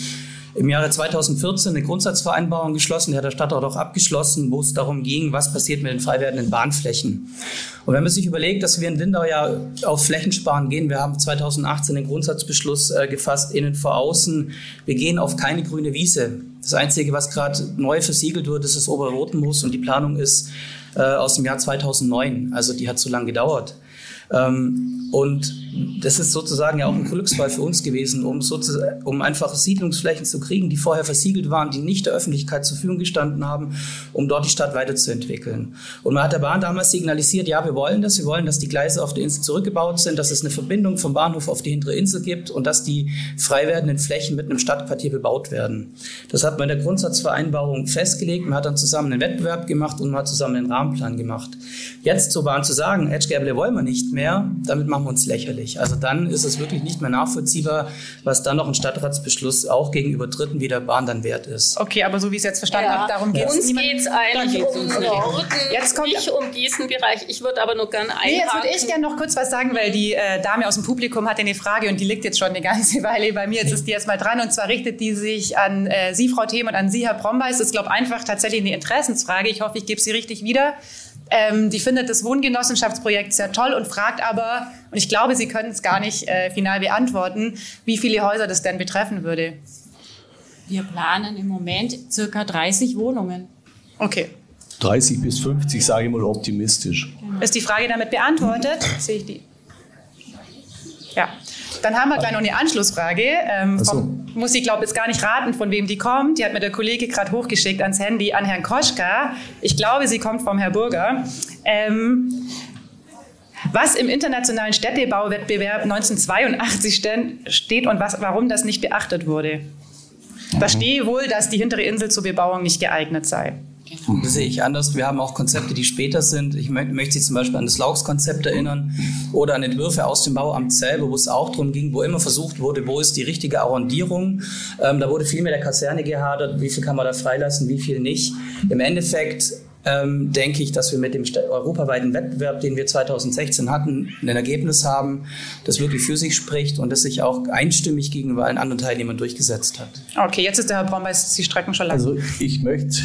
im Jahre 2014 eine Grundsatzvereinbarung geschlossen, die hat der Stadtrat auch abgeschlossen, wo es darum ging, was passiert mit den frei werdenden Bahnflächen. Und wenn man sich überlegt, dass wir in Lindau ja auf Flächensparen gehen, wir haben 2018 den Grundsatzbeschluss äh, gefasst, innen vor außen, wir gehen auf keine grüne Wiese. Das Einzige, was gerade neu versiegelt wird, ist das Oberrotenmoos und die Planung ist äh, aus dem Jahr 2009, also die hat so lange gedauert. Ähm, und das ist sozusagen ja auch ein Glücksfall für uns gewesen, um, um einfach Siedlungsflächen zu kriegen, die vorher versiegelt waren, die nicht der Öffentlichkeit zur Verfügung gestanden haben, um dort die Stadt weiterzuentwickeln. Und man hat der Bahn damals signalisiert, ja, wir wollen das, wir wollen, dass die Gleise auf der Insel zurückgebaut sind, dass es eine Verbindung vom Bahnhof auf die hintere Insel gibt und dass die frei werdenden Flächen mit einem Stadtquartier bebaut werden. Das hat man in der Grundsatzvereinbarung festgelegt, man hat dann zusammen einen Wettbewerb gemacht und man hat zusammen einen Rahmenplan gemacht. Jetzt zur Bahn zu sagen, Edgegerble wollen wir nicht mehr, damit machen wir uns lächerlich. Also dann ist es wirklich nicht mehr nachvollziehbar, was dann noch ein Stadtratsbeschluss auch gegenüber Dritten wie der Bahn dann wert ist. Okay, aber so wie ich es jetzt verstanden habe, darum geht es Uns geht es eigentlich geht's um. Norden, Jetzt kommt- nicht um diesen Bereich. Ich würde aber nur gerne einhaken. Nee, jetzt würde ich gerne noch kurz was sagen, weil die äh, Dame aus dem Publikum hat eine Frage und die liegt jetzt schon eine ganze Weile bei mir. Jetzt ist die erstmal dran und zwar richtet die sich an äh, Sie, Frau Themen, und an Sie, Herr Brombeis. Das ist, glaube ich, einfach tatsächlich eine Interessensfrage. Ich hoffe, ich gebe sie richtig wieder. Ähm, die findet das Wohngenossenschaftsprojekt sehr toll und fragt aber, und ich glaube, Sie können es gar nicht äh, final beantworten, wie viele Häuser das denn betreffen würde. Wir planen im Moment circa 30 Wohnungen. Okay. 30 bis 50, sage ich mal optimistisch. Ist die Frage damit beantwortet? Sehe ich die? Ja. Dann haben wir gleich noch eine Anschlussfrage. Ähm, Ach so. Muss ich glaube jetzt gar nicht raten, von wem die kommt. Die hat mir der Kollege gerade hochgeschickt ans Handy an Herrn Koschka. Ich glaube, sie kommt vom Herr Burger. Ähm, was im internationalen Städtebauwettbewerb 1982 sten- steht und was, warum das nicht beachtet wurde. Da stehe wohl, dass die hintere Insel zur Bebauung nicht geeignet sei. Das sehe ich anders. Wir haben auch Konzepte, die später sind. Ich mö- möchte Sie zum Beispiel an das Laux-Konzept erinnern oder an Entwürfe aus dem Bauamt selber, wo es auch darum ging, wo immer versucht wurde, wo ist die richtige Arrondierung. Ähm, da wurde viel mit der Kaserne gehadert, wie viel kann man da freilassen, wie viel nicht. Im Endeffekt ähm, denke ich, dass wir mit dem europaweiten Wettbewerb, den wir 2016 hatten, ein Ergebnis haben, das wirklich für sich spricht und das sich auch einstimmig gegenüber allen anderen Teilnehmern durchgesetzt hat. Okay, jetzt ist der Herr Brombeis, Sie strecken schon lang. Also ich möchte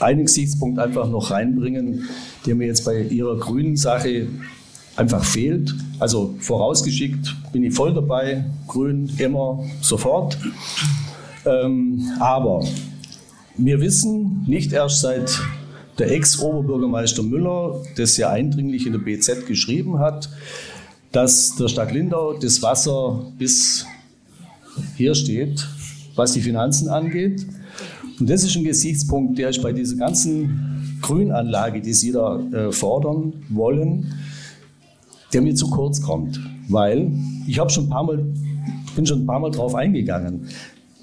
einen Gesichtspunkt einfach noch reinbringen, der mir jetzt bei Ihrer grünen Sache einfach fehlt. Also vorausgeschickt bin ich voll dabei, grün immer sofort. Ähm, aber wir wissen nicht erst seit der Ex-Oberbürgermeister Müller das ja eindringlich in der BZ geschrieben hat, dass der Stadt Lindau das Wasser bis hier steht, was die Finanzen angeht. Und das ist ein Gesichtspunkt, der ist bei dieser ganzen Grünanlage, die Sie da äh, fordern wollen, der mir zu kurz kommt. Weil ich schon ein paar Mal, bin schon ein paar Mal drauf eingegangen.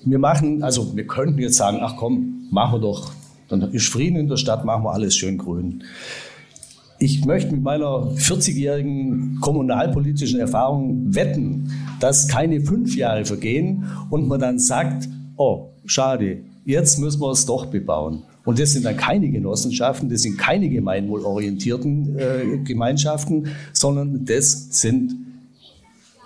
Wir machen, also wir könnten jetzt sagen, ach komm, machen wir doch, dann ist Frieden in der Stadt, machen wir alles schön grün. Ich möchte mit meiner 40-jährigen kommunalpolitischen Erfahrung wetten, dass keine fünf Jahre vergehen und man dann sagt, oh, schade, jetzt müssen wir es doch bebauen. Und das sind dann keine Genossenschaften, das sind keine gemeinwohlorientierten äh, Gemeinschaften, sondern das sind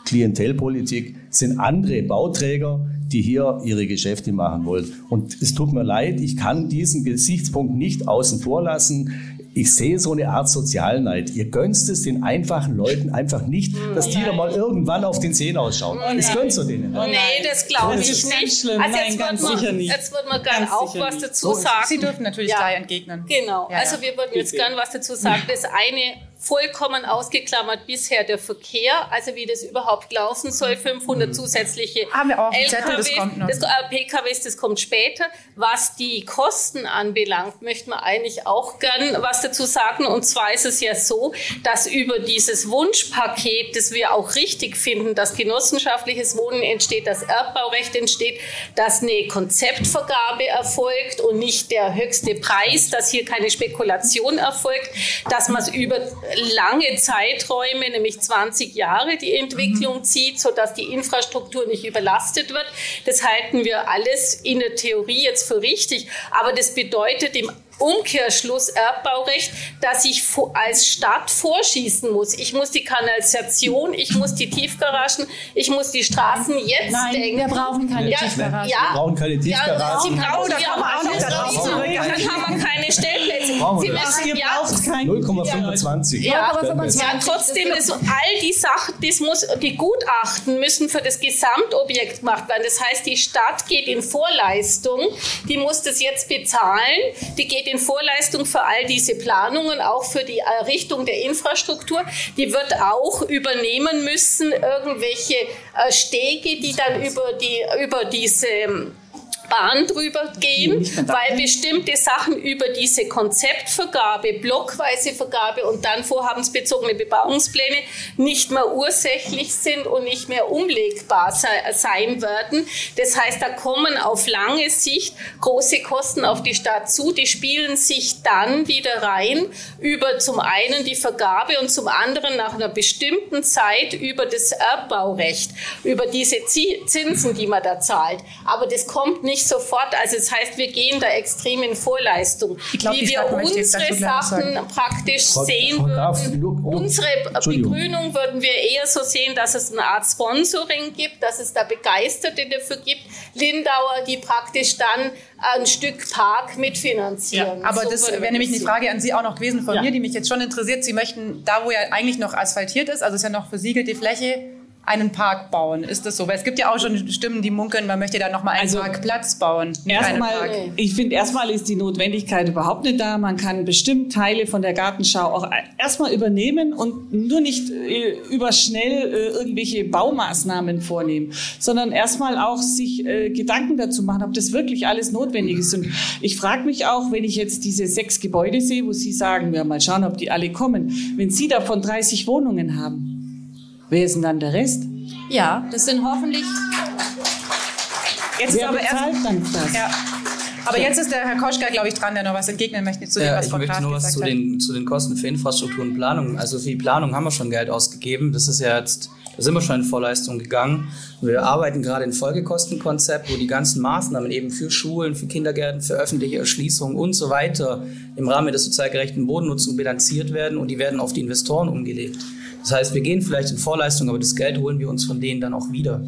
Klientelpolitik, sind andere Bauträger, die hier ihre Geschäfte machen wollen. Und es tut mir leid, ich kann diesen Gesichtspunkt nicht außen vor lassen. Ich sehe so eine Art Sozialneid. Ihr gönnt es den einfachen Leuten einfach nicht, dass die da mal irgendwann auf den Seen ausschauen. Das gönnt ihr denen. Nee, das glaube Das ich ist ganz nicht. schlimm. Also Nein, jetzt ganz wird man, sicher nicht. Jetzt wird man gerne auch was nicht. dazu sagen. Sie dürfen natürlich Ja. gleich entgegnen. Genau, Ja, also wir würden jetzt gern was dazu sagen. Das eine vollkommen ausgeklammert bisher der Verkehr, also wie das überhaupt laufen soll, 500 zusätzliche Haben wir auch LKWs, Zettel, das kommt noch. Das, äh, PKWs, das kommt später. Was die Kosten anbelangt, möchten wir eigentlich auch gern was dazu sagen. Und zwar ist es ja so, dass über dieses Wunschpaket, das wir auch richtig finden, dass genossenschaftliches Wohnen entsteht, dass Erbbaurecht entsteht, dass eine Konzeptvergabe erfolgt und nicht der höchste Preis, dass hier keine Spekulation erfolgt, dass man es über lange Zeiträume, nämlich 20 Jahre, die Entwicklung zieht, sodass die Infrastruktur nicht überlastet wird. Das halten wir alles in der Theorie jetzt für richtig, aber das bedeutet im Umkehrschluss Erbbaurecht, dass ich als Stadt vorschießen muss. Ich muss die Kanalisation, ich muss die Tiefgaragen, ich muss die Straßen jetzt Nein, denken. wir brauchen keine ja, Tiefgaragen. Ja, Wir brauchen keine ja, Tiefgaragen. Sie brauchen da ja zurück. Dann haben wir keine Stellplätze. Sie müssen, ja, braucht kein 0,25. ja, ja, trotzdem, das, all die Sachen, das muss, die Gutachten müssen für das Gesamtobjekt gemacht werden. Das heißt, die Stadt geht in Vorleistung, die muss das jetzt bezahlen, die geht in Vorleistung für all diese Planungen, auch für die Errichtung der Infrastruktur. Die wird auch übernehmen müssen, irgendwelche äh, Stege, die dann über, die, über diese ähm, Bahn drüber gehen, weil bestimmte Sachen über diese Konzeptvergabe, blockweise Vergabe und dann vorhabensbezogene Bebauungspläne nicht mehr ursächlich sind und nicht mehr umlegbar sei, sein werden. Das heißt, da kommen auf lange Sicht große Kosten auf die Stadt zu, die spielen sich dann wieder rein über zum einen die Vergabe und zum anderen nach einer bestimmten Zeit über das Erbbaurecht, über diese Zi- Zinsen, die man da zahlt. Aber das kommt nicht sofort. Also das heißt, wir gehen da extrem in Vorleistung. Glaub, Wie wir unsere Sachen praktisch Frau- sehen Frau Graf, würden. look. Unsere. Begrünung würden wir eher so sehen, dass es eine Art Sponsoring gibt, dass es da Begeisterte dafür gibt. Lindauer, die praktisch dann ein Stück Park mitfinanzieren. Aber So das wäre nämlich eine. Frage an Sie auch noch gewesen von Ja. mir, die mich jetzt schon interessiert. Sie möchten da, wo ja eigentlich noch asphaltiert ist, also ist ja noch versiegelte Fläche, einen Park bauen. Ist das so? Weil es gibt ja auch schon Stimmen, die munkeln, man möchte da noch mal einen Also, Parkplatz bauen. Erstmal, ich finde, erstmal ist die Notwendigkeit überhaupt nicht da. Man kann bestimmt Teile von der Gartenschau auch erstmal übernehmen und nur nicht äh, überschnell äh, irgendwelche Baumaßnahmen vornehmen, sondern erstmal auch sich äh, Gedanken dazu machen, ob das wirklich alles notwendig ist. Und ich frage mich auch, wenn ich jetzt diese sechs Gebäude sehe, wo Sie sagen, ja, mal schauen, ob die alle kommen, wenn Sie davon 30 Wohnungen haben, wer ist denn dann der Rest? Ja, das sind hoffentlich. Jetzt ist Wer aber erst, dann das? ja. Aber jetzt ist der Herr Koschka, glaube ich, dran, der noch was entgegnen möchte zu dem, Ja, was ich Frau möchte Graf nur was zu hat. den, zu den Kosten für Infrastruktur und Planung. Also für die Planung haben wir schon Geld ausgegeben. Das ist ja jetzt, da sind wir schon in Vorleistung gegangen. Wir arbeiten gerade ein Folgekostenkonzept, wo die ganzen Maßnahmen eben für Schulen, für Kindergärten, für öffentliche Erschließungen und so weiter im Rahmen der sozial gerechten Bodennutzung bilanziert werden und die werden auf die Investoren umgelegt. Das heißt, wir gehen vielleicht in Vorleistung, aber das Geld holen wir uns von denen dann auch wieder.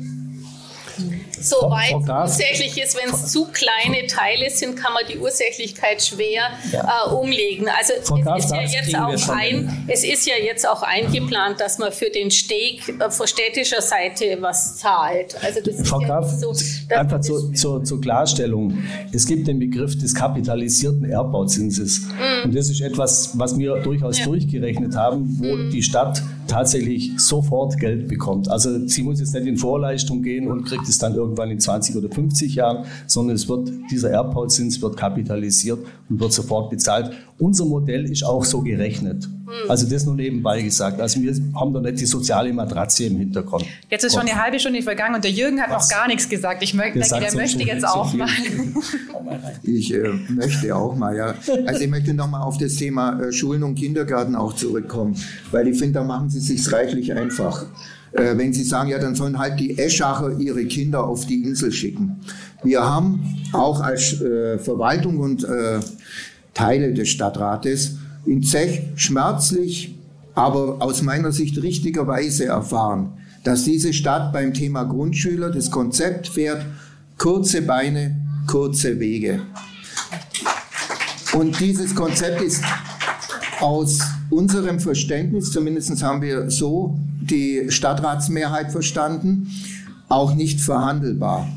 Soweit Graf- ursächlich ist, wenn es zu kleine Teile sind, kann man die Ursächlichkeit schwer Ja. äh, umlegen. Also Frau Graf, es ist, ja jetzt auch ein, es ist ja jetzt auch eingeplant, dass man für den Steg äh, von städtischer Seite was zahlt. Also das Frau ist ja Graf, so, einfach zur, zur, zur Klarstellung. Es gibt den Begriff des kapitalisierten Erbbauzinses. Und das ist etwas, was wir durchaus durchgerechnet haben, wo die Stadt tatsächlich sofort Geld bekommt. Also sie muss jetzt nicht in Vorleistung gehen und kriegt es dann irgendwann in 20 oder 50 Jahren, sondern es wird, dieser Erbbauzins wird kapitalisiert und wird sofort bezahlt. Unser Modell ist auch so gerechnet. Also das nur nebenbei gesagt. Also wir haben da nicht die soziale Matratze im Hintergrund. Jetzt ist schon eine halbe Stunde vergangen und der Jürgen hat Was? noch gar nichts gesagt. Ich möchte, Der denke, der so möchte jetzt so auch viel. mal. Ich äh, möchte auch mal, ja. Also ich möchte nochmal auf das Thema äh, Schulen und Kindergarten auch zurückkommen, weil ich finde, da machen Sie sich reichlich einfach. Äh, wenn Sie sagen, ja, dann sollen halt die Eschacher ihre Kinder auf die Insel schicken. Wir haben auch als äh, Verwaltung und äh, Teile des Stadtrates in Zech schmerzlich, aber aus meiner Sicht richtigerweise erfahren, dass diese Stadt beim Thema Grundschüler das Konzept fährt, kurze Beine, kurze Wege. Und dieses Konzept ist aus unserem Verständnis, zumindest haben wir so die Stadtratsmehrheit verstanden, auch nicht verhandelbar.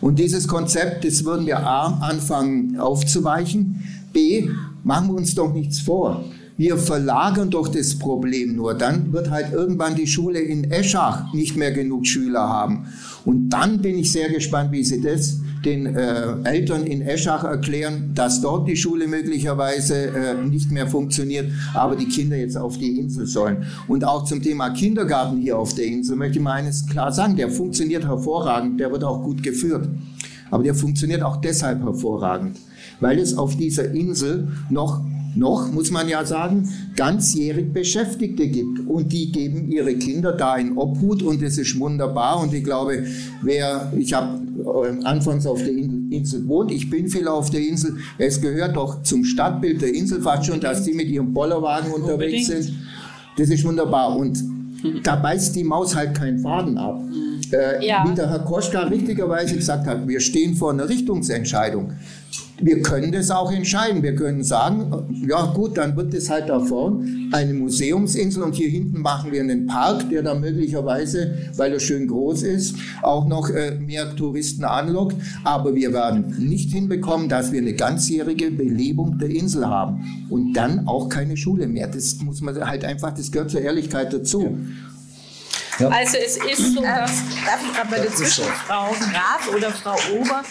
Und dieses Konzept, das würden wir A anfangen aufzuweichen, B machen wir uns doch nichts vor. Wir verlagern doch das Problem nur. Dann wird halt irgendwann die Schule in Eschach nicht mehr genug Schüler haben. Und dann bin ich sehr gespannt, wie Sie das den äh, Eltern in Eschach erklären, dass dort die Schule möglicherweise äh, nicht mehr funktioniert, aber die Kinder jetzt auf die Insel sollen. Und auch zum Thema Kindergarten hier auf der Insel möchte ich mal eines klar sagen, der funktioniert hervorragend, der wird auch gut geführt. Aber der funktioniert auch deshalb hervorragend, weil es auf dieser Insel noch noch, muss man ja sagen, ganzjährig Beschäftigte gibt. Und die geben ihre Kinder da in Obhut und das ist wunderbar. Und ich glaube, wer, ich habe äh, anfangs auf der Insel wohnt, ich bin viel auf der Insel, es gehört doch zum Stadtbild der Insel fast schon, dass die mit ihrem Bollerwagen unterwegs sind. Das ist wunderbar. Und da beißt die Maus halt keinen Faden ab. Äh, ja. Wie der Herr Koschka richtigerweise gesagt hat, wir stehen vor einer Richtungsentscheidung wir können das auch entscheiden. Wir können sagen, ja gut, dann wird es halt da vorne eine Museumsinsel und hier hinten machen wir einen Park, der da möglicherweise, weil er schön groß ist, auch noch äh, mehr Touristen anlockt. Aber wir werden nicht hinbekommen, dass wir eine ganzjährige Belebung der Insel haben und dann auch keine Schule mehr. Das muss man halt einfach, das gehört zur Ehrlichkeit dazu. Ja. Also es ist so, dass... Darf ich gerade bei der Zwischenfrau Graf oder Frau Ober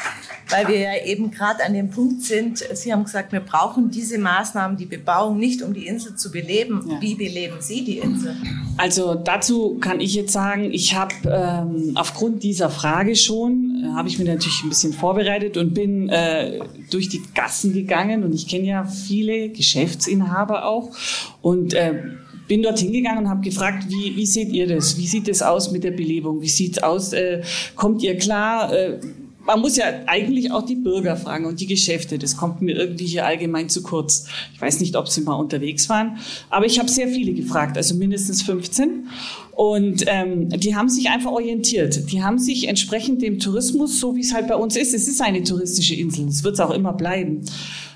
weil wir ja eben gerade an dem Punkt sind, Sie haben gesagt, wir brauchen diese Maßnahmen, die Bebauung nicht, um die Insel zu beleben. Ja. Wie beleben Sie die Insel? Also dazu kann ich jetzt sagen, ich habe ähm, aufgrund dieser Frage schon, äh, habe ich mir natürlich ein bisschen vorbereitet und bin äh, durch die Gassen gegangen und ich kenne ja viele Geschäftsinhaber auch und äh, bin dort hingegangen und habe gefragt, wie, wie seht ihr das? Wie sieht es aus mit der Belebung? Wie sieht es aus? Äh, kommt ihr klar? Äh, man muss ja eigentlich auch die Bürger fragen und die Geschäfte. Das kommt mir irgendwie hier allgemein zu kurz. Ich weiß nicht, ob Sie mal unterwegs waren, aber ich habe sehr viele gefragt, also mindestens 15. Und ähm, die haben sich einfach orientiert. Die haben sich entsprechend dem Tourismus, so wie es halt bei uns ist, es ist eine touristische Insel, es wird es auch immer bleiben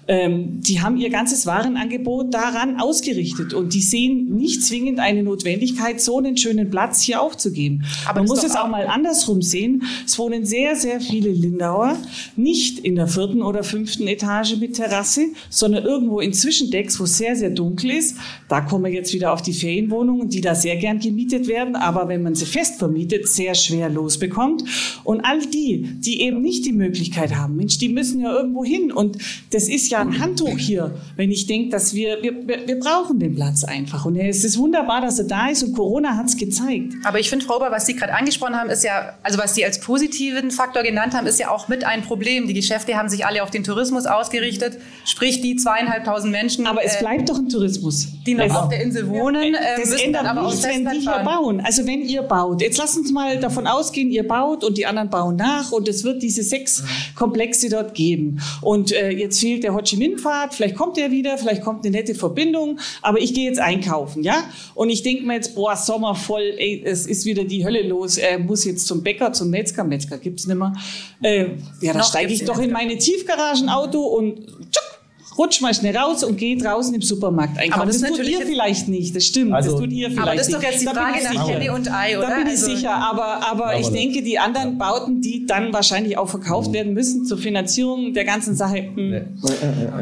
ähm, die haben ihr ganzes Warenangebot daran ausgerichtet und die sehen nicht zwingend eine Notwendigkeit, so einen schönen Platz hier aufzugeben. Aber Man muss es auch mal andersrum sehen. Es wohnen sehr, sehr viele Lindauer nicht in der vierten oder fünften Etage mit Terrasse, sondern irgendwo in Zwischendecks, wo es sehr, sehr dunkel ist. Da kommen wir jetzt wieder auf die Ferienwohnungen, die da sehr gern gemietet werden, aber wenn man sie fest vermietet, sehr schwer losbekommt. Und all die, die eben nicht die Möglichkeit haben, Mensch, die müssen ja irgendwo hin. Und das ist ja ein Handtuch hier, wenn ich denke, dass wir, wir, wir brauchen den Platz einfach. Und es ist wunderbar, dass er da ist und Corona hat es gezeigt. Aber ich finde, Frau Ober, was Sie gerade angesprochen haben, ist ja, also was Sie als positiven Faktor genannt haben, ist ja auch mit ein Problem. Die Geschäfte haben sich alle auf den Tourismus ausgerichtet, sprich die zweieinhalbtausend Menschen. Aber es äh, bleibt doch ein Tourismus. Die noch auf der Insel wohnen, äh, das müssen ändert dann aber nicht, wenn die hier bauen. Also wenn ihr baut, jetzt lasst uns mal davon ausgehen, ihr baut und die anderen bauen nach und es wird diese sechs Komplexe dort geben. Und äh, jetzt fehlt der Ho Chi Minh Pfad, vielleicht kommt der wieder, vielleicht kommt eine nette Verbindung, aber ich gehe jetzt einkaufen, ja? Und ich denke mir jetzt, boah, Sommer voll, ey, es ist wieder die Hölle los, er muss jetzt zum Bäcker, zum Metzger, Metzger gibt's nimmer. Äh, ja, da steige ich doch in meine Tiefgaragenauto und tschuck, rutscht mal schnell raus und geht draußen im Supermarkt einkaufen. Aber das, das tut ihr vielleicht nicht, das stimmt. Also, das tut ihr vielleicht aber das ist doch jetzt die Frage nach Henne und Ei, oder? Da bin ich also, sicher, aber, aber ich denke, die anderen Bauten, die dann wahrscheinlich auch verkauft mhm. werden müssen zur Finanzierung der ganzen Sache. Hm.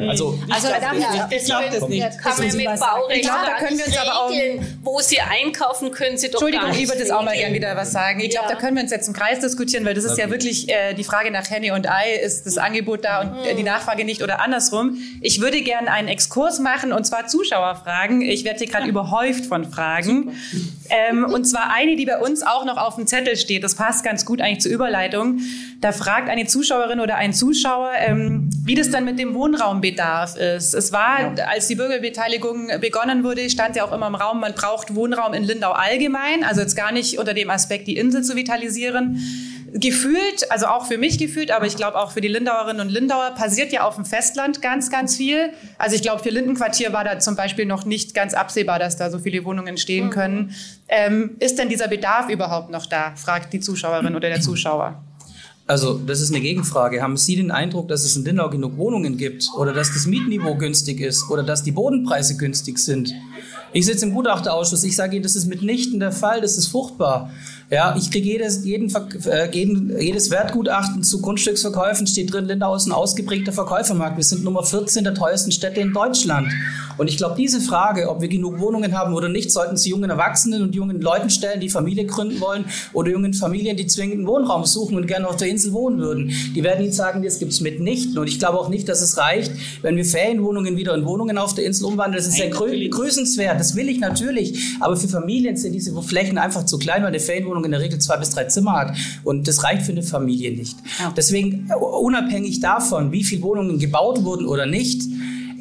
Also, also ich glaube das nicht. Kann man mit Baurecht da können wir uns aber auch, wo sie einkaufen können, sie doch Entschuldigung, ich würde jetzt auch mal gerne wieder was sagen. Ich glaube, da können wir uns jetzt im Kreis diskutieren, weil das ist ja wirklich äh, die Frage nach Henne und Ei, ist das Angebot da und äh, die Nachfrage nicht oder andersrum. Ich würde gerne einen Exkurs machen und zwar Zuschauerfragen. Ich werde hier gerade überhäuft von Fragen. Ähm, und zwar eine, die bei uns auch noch auf dem Zettel steht. Das passt ganz gut eigentlich zur Überleitung. Da fragt eine Zuschauerin oder ein Zuschauer, ähm, wie das dann mit dem Wohnraumbedarf ist. Es war, als die Bürgerbeteiligung begonnen wurde, stand ja auch immer im Raum, man braucht Wohnraum in Lindau allgemein, also jetzt gar nicht unter dem Aspekt, die Insel zu vitalisieren gefühlt, also auch für mich gefühlt, aber ich glaube auch für die Lindauerinnen und Lindauer, passiert ja auf dem Festland ganz, ganz viel. Also ich glaube, für Lindenquartier war da zum Beispiel noch nicht ganz absehbar, dass da so viele Wohnungen stehen mhm. können. Ähm, ist denn dieser Bedarf überhaupt noch da, fragt die Zuschauerin oder der Zuschauer. Also, das ist eine Gegenfrage. Haben Sie den Eindruck, dass es in Lindau genug Wohnungen gibt oder dass das Mietniveau günstig ist oder dass die Bodenpreise günstig sind? Ich sitze im Gutachterausschuss. Ich sage Ihnen, das ist mitnichten der Fall. Das ist furchtbar. Ja, ich kriege jedes, jeden, äh, jeden, jedes Wertgutachten zu Grundstücksverkäufen, steht drin, Lindau ist ein ausgeprägter Verkäufermarkt. Wir sind Nummer 14 der teuersten Städte in Deutschland. Und ich glaube, diese Frage, ob wir genug Wohnungen haben oder nicht, sollten Sie jungen Erwachsenen und jungen Leuten stellen, die Familie gründen wollen oder jungen Familien, die zwingend Wohnraum suchen und gerne auf der Insel wohnen würden. Die werden Ihnen sagen, das gibt es mitnichten. Und ich glaube auch nicht, dass es reicht, wenn wir Ferienwohnungen wieder in Wohnungen auf der Insel umwandeln. Das ist sehr grüßenswert. Das will ich natürlich. Aber für Familien sind diese Flächen einfach zu klein, weil eine Ferienwohnung Wohnung in der Regel zwei bis drei Zimmer hat. Und das reicht für eine Familie nicht. Deswegen, unabhängig davon, wie viele Wohnungen gebaut wurden oder nicht,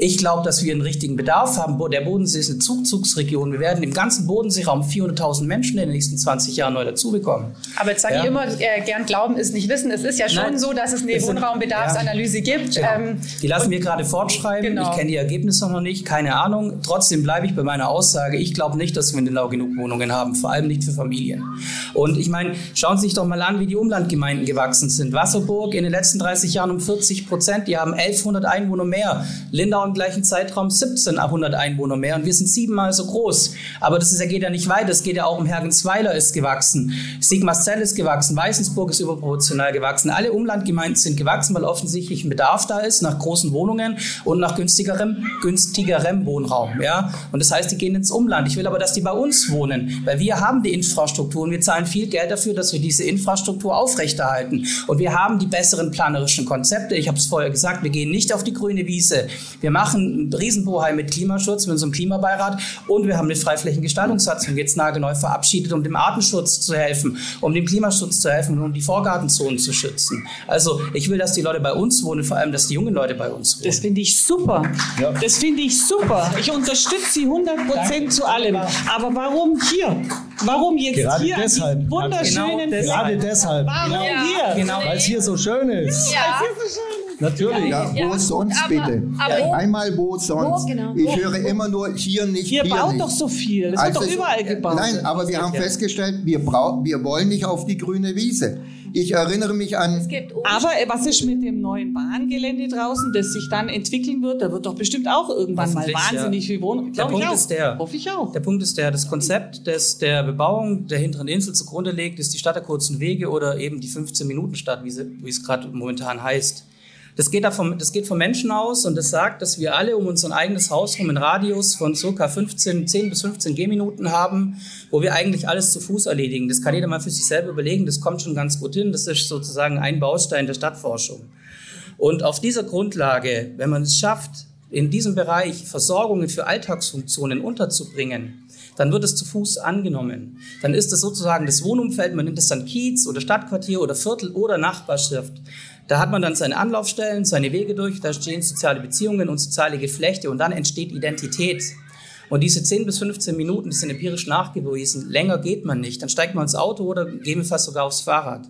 ich glaube, dass wir einen richtigen Bedarf haben. Der Bodensee ist eine Zugzugsregion. Wir werden im ganzen Bodenseeraum 400.000 Menschen in den nächsten 20 Jahren neu dazu bekommen. Aber jetzt sage ja. ich immer, äh, gern glauben ist nicht wissen. Es ist ja schon Nein, so, dass es eine Wohnraumbedarfsanalyse ja. gibt. Ja. Ähm, die lassen wir gerade fortschreiben. Genau. Ich kenne die Ergebnisse noch nicht, keine Ahnung. Trotzdem bleibe ich bei meiner Aussage. Ich glaube nicht, dass wir in Lau genug Wohnungen haben, vor allem nicht für Familien. Und ich meine, schauen Sie sich doch mal an, wie die Umlandgemeinden gewachsen sind. Wasserburg in den letzten 30 Jahren um 40 Prozent. Die haben 1100 Einwohner mehr. Lindau im gleichen Zeitraum 1700 Einwohner mehr und wir sind siebenmal so groß. Aber das ist, geht ja nicht weiter. Es geht ja auch um Hergensweiler ist gewachsen, Sigmarzell ist gewachsen, Weißensburg ist überproportional gewachsen. Alle Umlandgemeinden sind gewachsen, weil offensichtlich ein Bedarf da ist nach großen Wohnungen und nach günstigerem, günstigerem Wohnraum. Ja? Und das heißt, die gehen ins Umland. Ich will aber, dass die bei uns wohnen, weil wir haben die Infrastruktur und wir zahlen viel Geld dafür, dass wir diese Infrastruktur aufrechterhalten. Und wir haben die besseren planerischen Konzepte. Ich habe es vorher gesagt, wir gehen nicht auf die grüne Wiese. Wir machen einen Riesenbohai mit Klimaschutz, mit unserem Klimabeirat und wir haben eine Freiflächengestaltungssatzung jetzt nagelneu verabschiedet, um dem Artenschutz zu helfen, um dem Klimaschutz zu helfen und um die Vorgartenzonen zu schützen. Also ich will, dass die Leute bei uns wohnen, vor allem, dass die jungen Leute bei uns wohnen. Das finde ich super. Ja. Das finde ich super. Ich unterstütze Sie 100 Prozent zu allem. Aber warum hier? Warum jetzt Gerade hier? Deshalb. Wunderschönen genau, Gerade deshalb. Warum genau. hier? Genau. Weil es hier so schön ist. Ja. Hier. Natürlich. Ja, wo ja, sonst aber, bitte? Aber, Einmal wo sonst. Wo, genau. Ich höre immer nur hier nicht. Ihr hier baut nicht. doch so viel. Es also, wird doch überall gebaut. Nein, aber wir haben festgestellt, wir, brauch, wir wollen nicht auf die grüne Wiese. Ich erinnere mich an. Aber äh, was ist mit dem neuen Bahngelände draußen, das sich dann entwickeln wird? Da wird doch bestimmt auch irgendwann mal wahnsinnig ja. viel Wohnung. Der Punkt ist der. Hoffe ich auch. Der Punkt ist der, das Konzept, das der Bebauung der hinteren Insel zugrunde legt, ist die Stadt der kurzen Wege oder eben die 15-Minuten-Stadt, wie, wie es gerade momentan heißt. Das geht, vom, das geht vom Menschen aus und das sagt, dass wir alle um unser eigenes Haus rum einen Radius von ca. 15, 10 bis 15 Gehminuten haben, wo wir eigentlich alles zu Fuß erledigen. Das kann jeder mal für sich selber überlegen, das kommt schon ganz gut hin. Das ist sozusagen ein Baustein der Stadtforschung. Und auf dieser Grundlage, wenn man es schafft, in diesem Bereich Versorgungen für Alltagsfunktionen unterzubringen, dann wird es zu Fuß angenommen. Dann ist es sozusagen das Wohnumfeld, man nennt es dann Kiez oder Stadtquartier oder Viertel oder Nachbarschaft. Da hat man dann seine Anlaufstellen, seine Wege durch, da stehen soziale Beziehungen und soziale Geflechte und dann entsteht Identität. Und diese 10 bis 15 Minuten, die sind empirisch nachgewiesen. Länger geht man nicht. Dann steigt man ins Auto oder gegebenenfalls sogar aufs Fahrrad.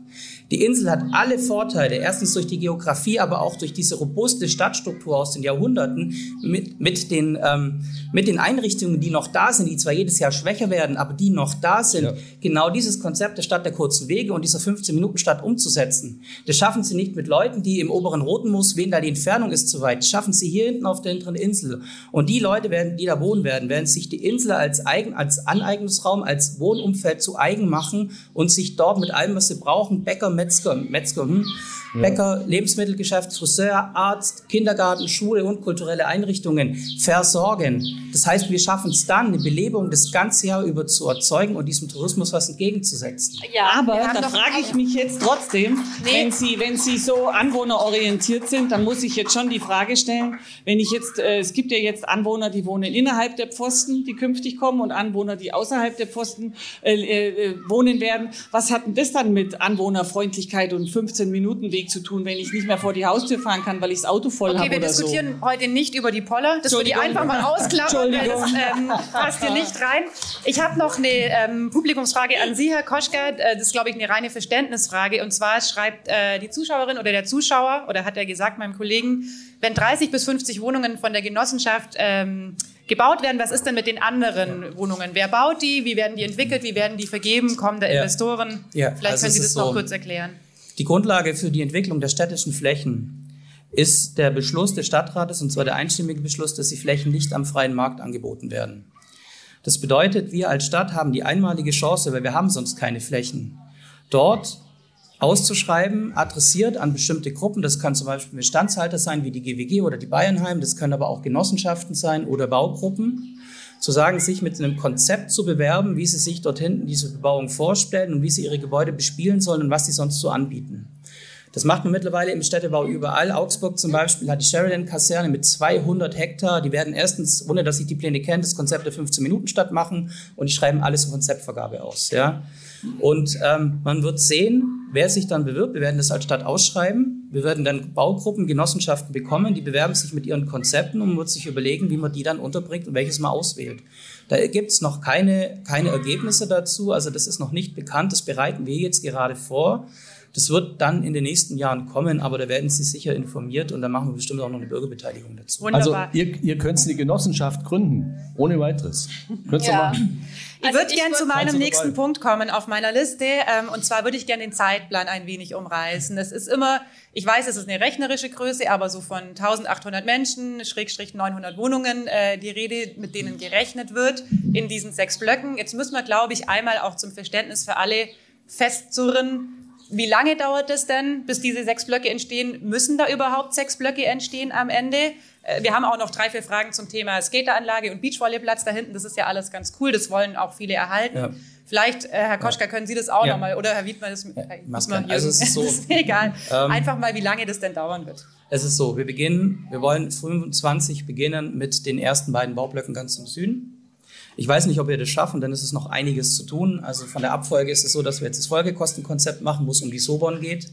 Die Insel hat alle Vorteile, erstens durch die Geografie, aber auch durch diese robuste Stadtstruktur aus den Jahrhunderten mit, mit, den, ähm, mit den Einrichtungen, die noch da sind, die zwar jedes Jahr schwächer werden, aber die noch da sind, ja. genau dieses Konzept der Stadt der kurzen Wege und dieser 15-Minuten-Stadt umzusetzen. Das schaffen sie nicht mit Leuten, die im oberen Rotenmoos, wen da die Entfernung ist zu weit. Das schaffen sie hier hinten auf der hinteren Insel. Und die Leute, werden, die da wohnen werden, werden sich die Insel als, Eigen, als Aneignungsraum, als Wohnumfeld zu eigen machen und sich dort mit allem, was sie brauchen, Bäcker, Metzger, Metzger, hm, ja. Bäcker, Lebensmittelgeschäft, Friseur, Arzt, Kindergarten, Schule und kulturelle Einrichtungen versorgen. Das heißt, wir schaffen es dann, eine Belebung das ganze Jahr über zu erzeugen und diesem Tourismus was entgegenzusetzen. Ja, aber da frage ich mich jetzt trotzdem, nee. wenn, Sie, wenn Sie so anwohnerorientiert sind, dann muss ich jetzt schon die Frage stellen, wenn ich jetzt, äh, es gibt ja jetzt Anwohner, die wohnen innerhalb der Pfosten, die künftig kommen und Anwohner, die außerhalb der Pfosten äh, äh, wohnen werden. Was hat denn das dann mit Anwohnerfreundlichkeit und 15 Minuten Weg Weg zu tun, wenn ich nicht mehr vor die Haustür fahren kann, weil ich das Auto voll okay, habe oder so. Okay, wir diskutieren heute nicht über die Poller. Das würde ich einfach mal ausklappen, weil das ähm, passt hier nicht rein. Ich habe noch eine ähm, Publikumsfrage an Sie, Herr Koschka. Äh, das ist, glaube ich, eine reine Verständnisfrage. Und zwar schreibt äh, die Zuschauerin oder der Zuschauer, oder hat er gesagt, meinem Kollegen, wenn 30 bis 50 Wohnungen von der Genossenschaft ähm, gebaut werden, was ist denn mit den anderen Wohnungen? Wer baut die? Wie werden die entwickelt? Wie werden die vergeben? Kommen da Investoren? Ja. Vielleicht also können Sie das so noch kurz erklären. Die Grundlage für die Entwicklung der städtischen Flächen ist der Beschluss des Stadtrates, und zwar der einstimmige Beschluss, dass die Flächen nicht am freien Markt angeboten werden. Das bedeutet, wir als Stadt haben die einmalige Chance, weil wir haben sonst keine Flächen, dort auszuschreiben, adressiert an bestimmte Gruppen. Das kann zum Beispiel Bestandshalter sein, wie die GWG oder die Bayernheim. Das können aber auch Genossenschaften sein oder Baugruppen. Zu sagen, sich mit einem Konzept zu bewerben, wie sie sich dort hinten diese Bebauung vorstellen und wie sie ihre Gebäude bespielen sollen und was sie sonst so anbieten. Das macht man mittlerweile im Städtebau überall. Augsburg zum Beispiel hat die Sheridan-Kaserne mit 200 Hektar. Die werden erstens, ohne dass ich die Pläne kenne, das Konzept der 15 Minuten statt machen und die schreiben alles in Konzeptvergabe aus. Ja? Und ähm, man wird sehen, wer sich dann bewirbt. Wir werden das als Stadt ausschreiben. Wir werden dann Baugruppen, Genossenschaften bekommen, die bewerben sich mit ihren Konzepten und man wird sich überlegen, wie man die dann unterbringt und welches man auswählt. Da gibt es noch keine, keine Ergebnisse dazu, also das ist noch nicht bekannt, das bereiten wir jetzt gerade vor. Das wird dann in den nächsten Jahren kommen, aber da werden Sie sicher informiert und da machen wir bestimmt auch noch eine Bürgerbeteiligung dazu. Wunderbar. Also ihr, ihr könnt eine Genossenschaft gründen, ohne weiteres. Könnt ihr ja. machen. Ich also würde gerne zu meinem nächsten Punkt kommen auf meiner Liste. Ähm, und zwar würde ich gerne den Zeitplan ein wenig umreißen. Das ist immer, ich weiß, es ist eine rechnerische Größe, aber so von 1800 Menschen, Schrägstrich 900 Wohnungen, äh, die Rede, mit denen gerechnet wird in diesen sechs Blöcken. Jetzt müssen wir, glaube ich, einmal auch zum Verständnis für alle festzurren, wie lange dauert es denn, bis diese sechs Blöcke entstehen? Müssen da überhaupt sechs Blöcke entstehen am Ende? Äh, wir haben auch noch drei, vier Fragen zum Thema Skateranlage und Beachvolleyplatz da hinten. Das ist ja alles ganz cool. Das wollen auch viele erhalten. Ja. Vielleicht, äh, Herr Koschka, können Sie das auch ja. nochmal oder Herr Wiedmann, das, ja, mal also es ist so. ist egal. Ähm, Einfach mal, wie lange das denn dauern wird. Es ist so, wir beginnen, wir wollen 25 beginnen mit den ersten beiden Baublöcken ganz im Süden. Ich weiß nicht, ob wir das schaffen, denn es ist noch einiges zu tun. Also von der Abfolge ist es so, dass wir jetzt das Folgekostenkonzept machen, wo es um die Sobon geht.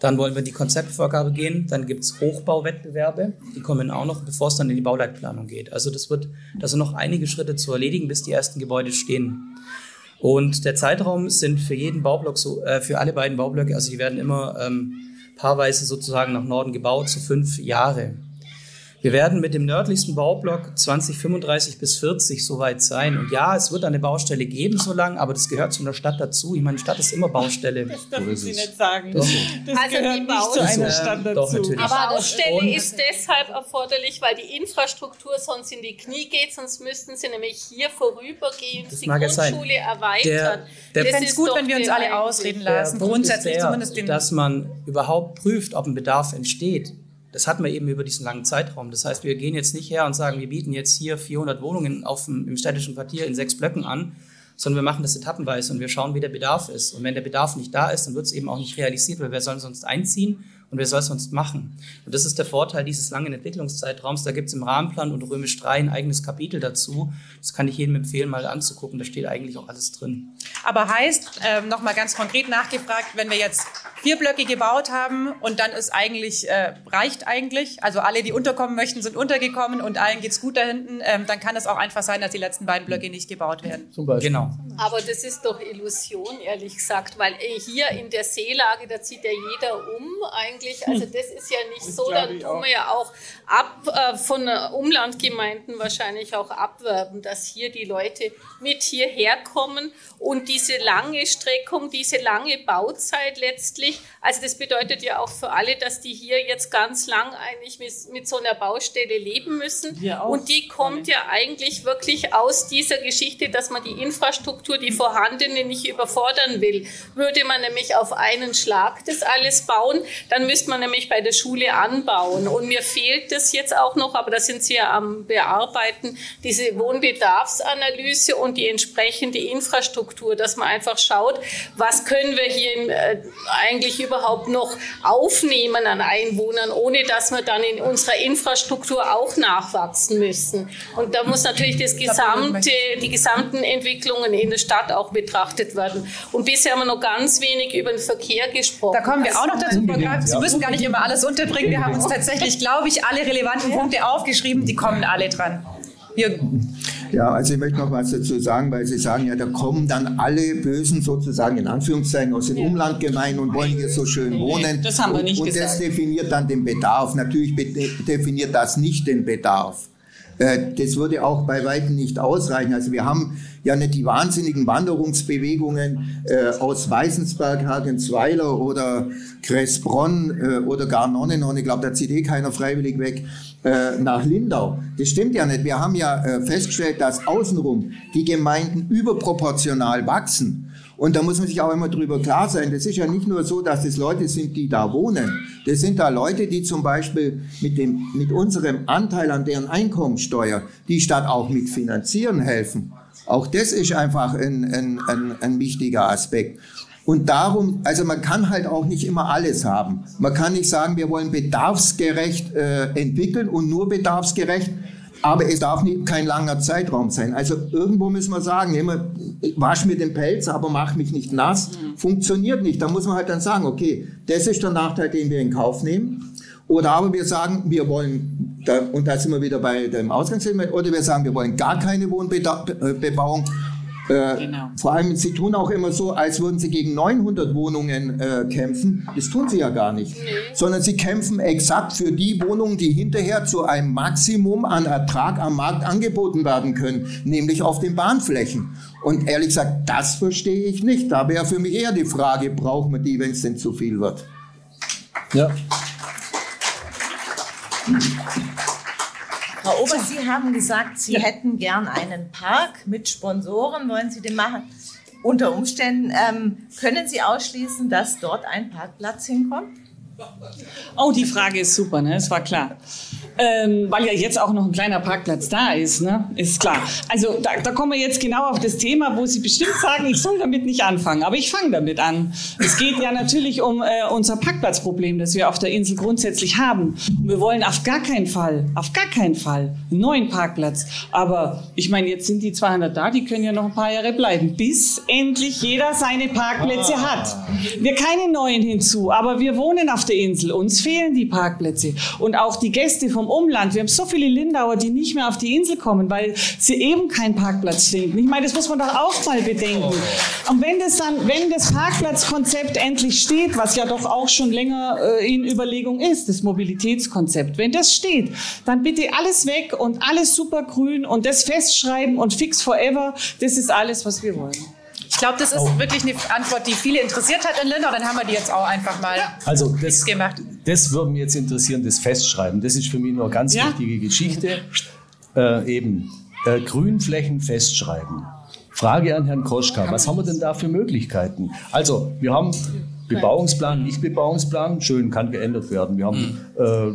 Dann wollen wir in die Konzeptvorgabe gehen. Dann gibt es Hochbauwettbewerbe. Die kommen auch noch, bevor es dann in die Bauleitplanung geht. Also das wird, das sind noch einige Schritte zu erledigen, bis die ersten Gebäude stehen. Und der Zeitraum sind für jeden Baublock so, äh, für alle beiden Baublöcke, also die werden immer ähm, paarweise sozusagen nach Norden gebaut, zu so fünf Jahre. Wir werden mit dem nördlichsten Baublock 2035 bis 40 soweit sein. Und ja, es wird eine Baustelle geben so lange, aber das gehört zu einer Stadt dazu. Ich meine, die Stadt ist immer Baustelle. Das dürfen Sie nicht sagen. Das, das also gehört nicht zu einer Stadt dazu. Doch, natürlich. Aber Baustelle ist deshalb erforderlich, weil die Infrastruktur sonst in die Knie geht, sonst müssten Sie nämlich hier vorübergehend die Grundschule erweitern. Der, der das ist gut, wenn wir uns alle ausreden lassen. Grundsätzlich der, zumindest den. Dass man überhaupt prüft, ob ein Bedarf entsteht das hatten wir eben über diesen langen Zeitraum. Das heißt, wir gehen jetzt nicht her und sagen, wir bieten jetzt hier 400 Wohnungen auf dem, im städtischen Quartier in sechs Blöcken an, sondern wir machen das etappenweise und wir schauen, wie der Bedarf ist. Und wenn der Bedarf nicht da ist, dann wird es eben auch nicht realisiert, weil wer soll sonst einziehen und wer soll sonst machen? Und das ist der Vorteil dieses langen Entwicklungszeitraums. Da gibt es im Rahmenplan und Römisch 3 ein eigenes Kapitel dazu. Das kann ich jedem empfehlen, mal anzugucken. Da steht eigentlich auch alles drin. Aber heißt, äh, nochmal ganz konkret nachgefragt, wenn wir jetzt vier Blöcke gebaut haben und dann ist eigentlich, äh, reicht eigentlich, also alle, die unterkommen möchten, sind untergekommen und allen geht's gut da hinten, ähm, dann kann es auch einfach sein, dass die letzten beiden Blöcke nicht gebaut werden. Zum Beispiel. Genau. Aber das ist doch Illusion, ehrlich gesagt, weil äh, hier in der Seelage, da zieht ja jeder um eigentlich. Also das ist ja nicht das so, da tun wir ja auch ab äh, von Umlandgemeinden wahrscheinlich auch abwerben, dass hier die Leute mit hierher kommen und diese lange Streckung, diese lange Bauzeit letztlich, also das bedeutet ja auch für alle, dass die hier jetzt ganz lang eigentlich mit, mit so einer Baustelle leben müssen. Und die kommt ja eigentlich wirklich aus dieser Geschichte, dass man die Infrastruktur, die vorhandene, nicht überfordern will. Würde man nämlich auf einen Schlag das alles bauen, dann müsste man nämlich bei der Schule anbauen. Und mir fehlt das jetzt auch noch, aber da sind Sie ja am Bearbeiten, diese Wohnbedarfsanalyse und die entsprechende Infrastruktur, dass man einfach schaut, was können wir hier äh, eigentlich überhaupt noch aufnehmen an Einwohnern, ohne dass wir dann in unserer Infrastruktur auch nachwachsen müssen. Und da muss natürlich das gesamte, die gesamten Entwicklungen in der Stadt auch betrachtet werden. Und bisher haben wir noch ganz wenig über den Verkehr gesprochen. Da kommen wir auch noch dazu. Sie müssen gar nicht immer alles unterbringen. Wir haben uns tatsächlich, glaube ich, alle relevanten Punkte aufgeschrieben. Die kommen alle dran. Jürgen. Ja, also ich möchte noch was dazu sagen, weil Sie sagen ja, da kommen dann alle Bösen sozusagen in Anführungszeichen aus den ja. Umlandgemeinden und wollen hier so schön wohnen. Das haben wir nicht und, gesagt. Und das definiert dann den Bedarf. Natürlich definiert das nicht den Bedarf. Äh, das würde auch bei weitem nicht ausreichen. Also wir haben ja nicht die wahnsinnigen Wanderungsbewegungen äh, aus Weißensberg, Hagensweiler oder Kressbronn äh, oder gar Nonnenhorn, ich glaube, da zieht eh keiner freiwillig weg, äh, nach Lindau. Das stimmt ja nicht. Wir haben ja äh, festgestellt, dass außenrum die Gemeinden überproportional wachsen. Und da muss man sich auch immer drüber klar sein. Das ist ja nicht nur so, dass es Leute sind, die da wohnen. Das sind da Leute, die zum Beispiel mit, dem, mit unserem Anteil an deren Einkommensteuer die Stadt auch mitfinanzieren helfen. Auch das ist einfach ein, ein, ein, ein wichtiger Aspekt. Und darum, also man kann halt auch nicht immer alles haben. Man kann nicht sagen, wir wollen bedarfsgerecht äh, entwickeln und nur bedarfsgerecht, aber es darf nicht kein langer Zeitraum sein. Also irgendwo müssen wir sagen, immer wasch mir den Pelz, aber mach mich nicht nass. Funktioniert nicht. Da muss man halt dann sagen, okay, das ist der Nachteil, den wir in Kauf nehmen. Oder aber wir sagen, wir wollen, und da sind wir wieder bei dem Ausgangssegment, oder wir sagen, wir wollen gar keine Wohnbebauung äh, genau. Vor allem, sie tun auch immer so, als würden sie gegen 900 Wohnungen äh, kämpfen. Das tun sie ja gar nicht. Nee. Sondern sie kämpfen exakt für die Wohnungen, die hinterher zu einem Maximum an Ertrag am Markt angeboten werden können, nämlich auf den Bahnflächen. Und ehrlich gesagt, das verstehe ich nicht. Da wäre für mich eher die Frage, brauchen wir die, wenn es denn zu viel wird? Ja. Frau Ober, Sie haben gesagt, Sie ja. hätten gern einen Park mit Sponsoren. Wollen Sie den machen? Unter Umständen ähm, können Sie ausschließen, dass dort ein Parkplatz hinkommt? Oh, die Frage ist super, ne? Das war klar. Ähm, weil ja jetzt auch noch ein kleiner Parkplatz da ist, ne? Ist klar. Also da, da kommen wir jetzt genau auf das Thema, wo Sie bestimmt sagen, ich soll damit nicht anfangen. Aber ich fange damit an. Es geht ja natürlich um äh, unser Parkplatzproblem, das wir auf der Insel grundsätzlich haben. Und wir wollen auf gar keinen Fall, auf gar keinen Fall einen neuen Parkplatz. Aber ich meine, jetzt sind die 200 da, die können ja noch ein paar Jahre bleiben, bis endlich jeder seine Parkplätze hat. Wir keine neuen hinzu, aber wir wohnen auf der Insel. Uns fehlen die Parkplätze. Und auch die Gäste vom Umland. Wir haben so viele Lindauer, die nicht mehr auf die Insel kommen, weil sie eben keinen Parkplatz finden. Ich meine, das muss man doch auch mal bedenken. Und wenn das dann, wenn das Parkplatzkonzept endlich steht, was ja doch auch schon länger äh, in Überlegung ist, das Mobilitätskonzept, wenn das steht, dann bitte alles weg und alles super grün und das festschreiben und fix forever. Das ist alles, was wir wollen. Ich glaube, das ist oh. wirklich eine Antwort, die viele interessiert hat in Lindau. Dann haben wir die jetzt auch einfach mal also das, gemacht. Das würde mich jetzt interessieren, das Festschreiben. Das ist für mich noch eine ganz ja? wichtige Geschichte. Äh, eben, äh, Grünflächen festschreiben. Frage an Herrn Koschka, was haben wir denn da für Möglichkeiten? Also, wir haben Bebauungsplan, Nicht-Bebauungsplan, schön, kann geändert werden. Wir haben äh,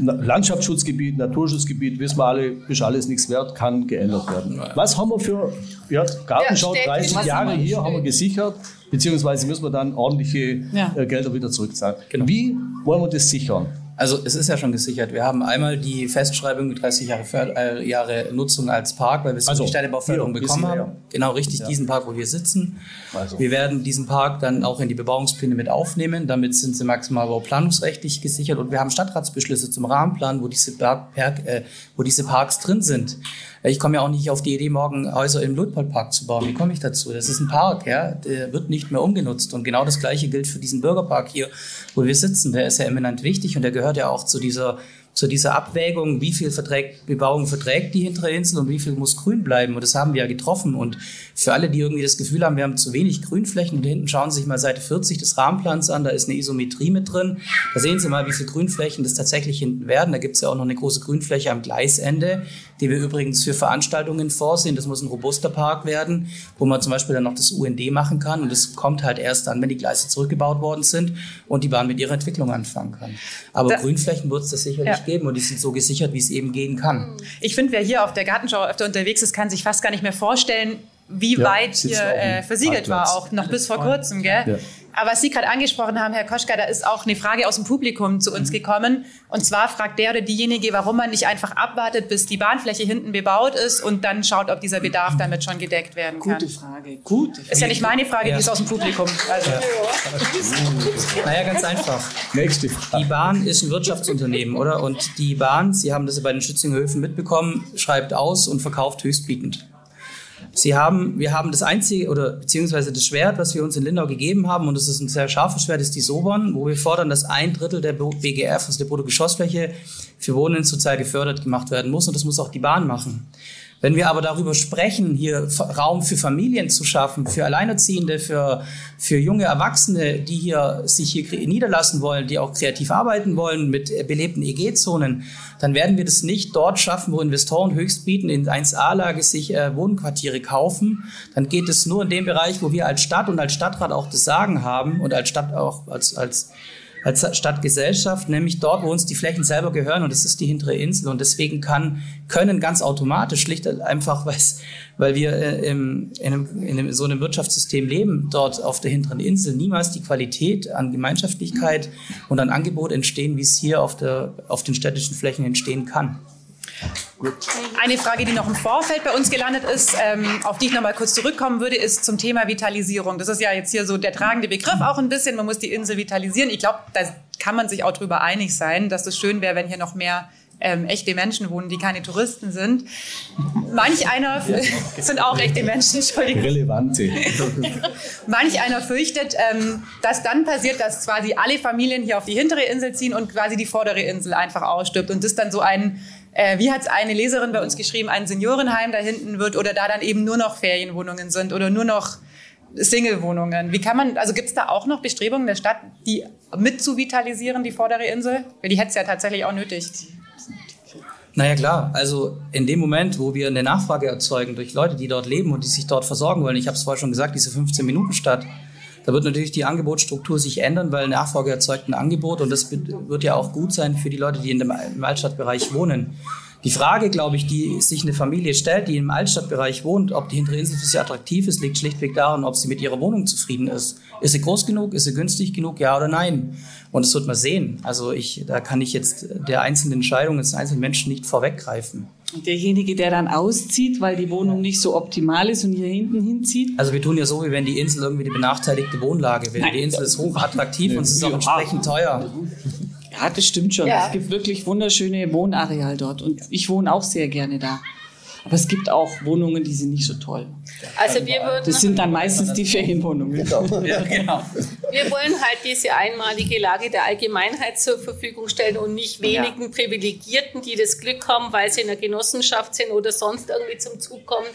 Landschaftsschutzgebiet, Naturschutzgebiet, wissen wir alle, ist alles nichts wert, kann geändert werden. Was haben wir für ja, Gartenschau, 30 Jahre hier, haben wir gesichert, beziehungsweise müssen wir dann ordentliche ja. äh, Gelder wieder zurückzahlen. Genau. Wie wollen wir das sichern? Also es ist ja schon gesichert. Wir haben einmal die Festschreibung 30 Jahre, Förder, äh, Jahre Nutzung als Park, weil wir also, die Städtebauförderung bekommen haben. Ja. Genau, richtig, ja. diesen Park, wo wir sitzen. Also. Wir werden diesen Park dann auch in die Bebauungspläne mit aufnehmen. Damit sind sie maximal planungsrechtlich gesichert. Und wir haben Stadtratsbeschlüsse zum Rahmenplan, wo diese, Park, äh, wo diese Parks drin sind. Ich komme ja auch nicht auf die Idee, morgen Häuser im Ludpoldpark zu bauen. Wie komme ich dazu? Das ist ein Park, ja, der wird nicht mehr umgenutzt. Und genau das Gleiche gilt für diesen Bürgerpark hier, wo wir sitzen. Der ist ja eminent wichtig und der gehört ja auch zu dieser zu dieser Abwägung, wie viel verträgt, Bebauung verträgt die hintere Insel und wie viel muss grün bleiben. Und das haben wir ja getroffen. Und für alle, die irgendwie das Gefühl haben, wir haben zu wenig Grünflächen, und hinten schauen Sie sich mal Seite 40 des Rahmenplans an, da ist eine Isometrie mit drin. Da sehen Sie mal, wie viele Grünflächen das tatsächlich hinten werden. Da gibt es ja auch noch eine große Grünfläche am Gleisende, die wir übrigens für Veranstaltungen vorsehen. Das muss ein robuster Park werden, wo man zum Beispiel dann noch das UND machen kann. Und das kommt halt erst dann, wenn die Gleise zurückgebaut worden sind und die Bahn mit ihrer Entwicklung anfangen kann. Aber da, Grünflächen wird es das sicherlich ja geben und die sind so gesichert, wie es eben gehen kann. Ich finde, wer hier auf der Gartenschau öfter unterwegs ist, kann sich fast gar nicht mehr vorstellen, wie ja, weit hier äh, versiegelt war, auch noch bis vor kurzem. Gell? Ja. Aber was Sie gerade angesprochen haben, Herr Koschka, da ist auch eine Frage aus dem Publikum zu uns mhm. gekommen. Und zwar fragt der oder diejenige, warum man nicht einfach abwartet, bis die Bahnfläche hinten bebaut ist und dann schaut, ob dieser Bedarf mhm. damit schon gedeckt werden kann. Gute Frage, Frage. Ist ja nicht meine Frage, ja. die ist aus dem Publikum. Also. Ja. Naja, ganz einfach. Nächste Frage. Die Bahn ist ein Wirtschaftsunternehmen, oder? Und die Bahn, Sie haben das ja bei den Schützinghöfen mitbekommen, schreibt aus und verkauft höchstbietend. Sie haben, wir haben das einzige oder beziehungsweise das Schwert, was wir uns in Lindau gegeben haben, und das ist ein sehr scharfes Schwert, ist die Sobern, wo wir fordern, dass ein Drittel der BGF, also der Bruttogeschossfläche, für Wohnen sozial gefördert gemacht werden muss und das muss auch die Bahn machen. Wenn wir aber darüber sprechen, hier Raum für Familien zu schaffen, für Alleinerziehende, für, für junge Erwachsene, die hier sich hier niederlassen wollen, die auch kreativ arbeiten wollen mit belebten EG-Zonen, dann werden wir das nicht dort schaffen, wo Investoren höchst bieten, in 1A-Lage sich äh, Wohnquartiere kaufen. Dann geht es nur in dem Bereich, wo wir als Stadt und als Stadtrat auch das Sagen haben und als Stadt auch als, als als Stadtgesellschaft, nämlich dort, wo uns die Flächen selber gehören und das ist die hintere Insel und deswegen kann, können ganz automatisch, schlicht einfach, weil wir äh, in, einem, in so einem Wirtschaftssystem leben, dort auf der hinteren Insel niemals die Qualität an Gemeinschaftlichkeit und an Angebot entstehen, wie es hier auf, der, auf den städtischen Flächen entstehen kann. Eine Frage, die noch im Vorfeld bei uns gelandet ist, ähm, auf die ich noch mal kurz zurückkommen würde, ist zum Thema Vitalisierung. Das ist ja jetzt hier so der tragende Begriff auch ein bisschen. Man muss die Insel vitalisieren. Ich glaube, da kann man sich auch darüber einig sein, dass es schön wäre, wenn hier noch mehr ähm, echte Menschen wohnen, die keine Touristen sind. Manch einer sind auch echte Menschen, Entschuldigung. Relevante. Manch einer fürchtet, ähm, dass dann passiert, dass quasi alle Familien hier auf die hintere Insel ziehen und quasi die vordere Insel einfach ausstirbt und das dann so ein äh, wie hat es eine Leserin bei uns geschrieben, ein Seniorenheim da hinten wird oder da dann eben nur noch Ferienwohnungen sind oder nur noch Single-Wohnungen. Wie kann man, also gibt es da auch noch Bestrebungen der Stadt, die mit zu vitalisieren, die vordere Insel? Weil die hätte es ja tatsächlich auch nötig. Naja klar, also in dem Moment, wo wir eine Nachfrage erzeugen durch Leute, die dort leben und die sich dort versorgen wollen, ich habe es vorher schon gesagt, diese 15-Minuten-Stadt, da wird natürlich die Angebotsstruktur sich ändern, weil Nachfrage erzeugt ein Angebot und das wird ja auch gut sein für die Leute, die in dem, im Altstadtbereich wohnen. Die Frage, glaube ich, die sich eine Familie stellt, die im Altstadtbereich wohnt, ob die hintere Insel für sie attraktiv ist, liegt schlichtweg daran, ob sie mit ihrer Wohnung zufrieden ist. Ist sie groß genug? Ist sie günstig genug? Ja oder nein? Und das wird man sehen. Also ich, da kann ich jetzt der einzelnen Entscheidung des einzelnen Menschen nicht vorweggreifen. Und derjenige, der dann auszieht, weil die Wohnung nicht so optimal ist und hier hinten hinzieht? Also wir tun ja so, wie wenn die Insel irgendwie die benachteiligte Wohnlage wäre. Die Insel ist hoch attraktiv und es ist auch entsprechend teuer. Ja, das stimmt schon. Ja. Es gibt wirklich wunderschöne Wohnareal dort und ich wohne auch sehr gerne da. Aber es gibt auch Wohnungen, die sind nicht so toll. Also wir würden das sind dann meistens die Ferienwohnungen. ja, genau. Wir wollen halt diese einmalige Lage der Allgemeinheit zur Verfügung stellen und nicht wenigen ja. Privilegierten, die das Glück haben, weil sie in einer Genossenschaft sind oder sonst irgendwie zum Zug kommen,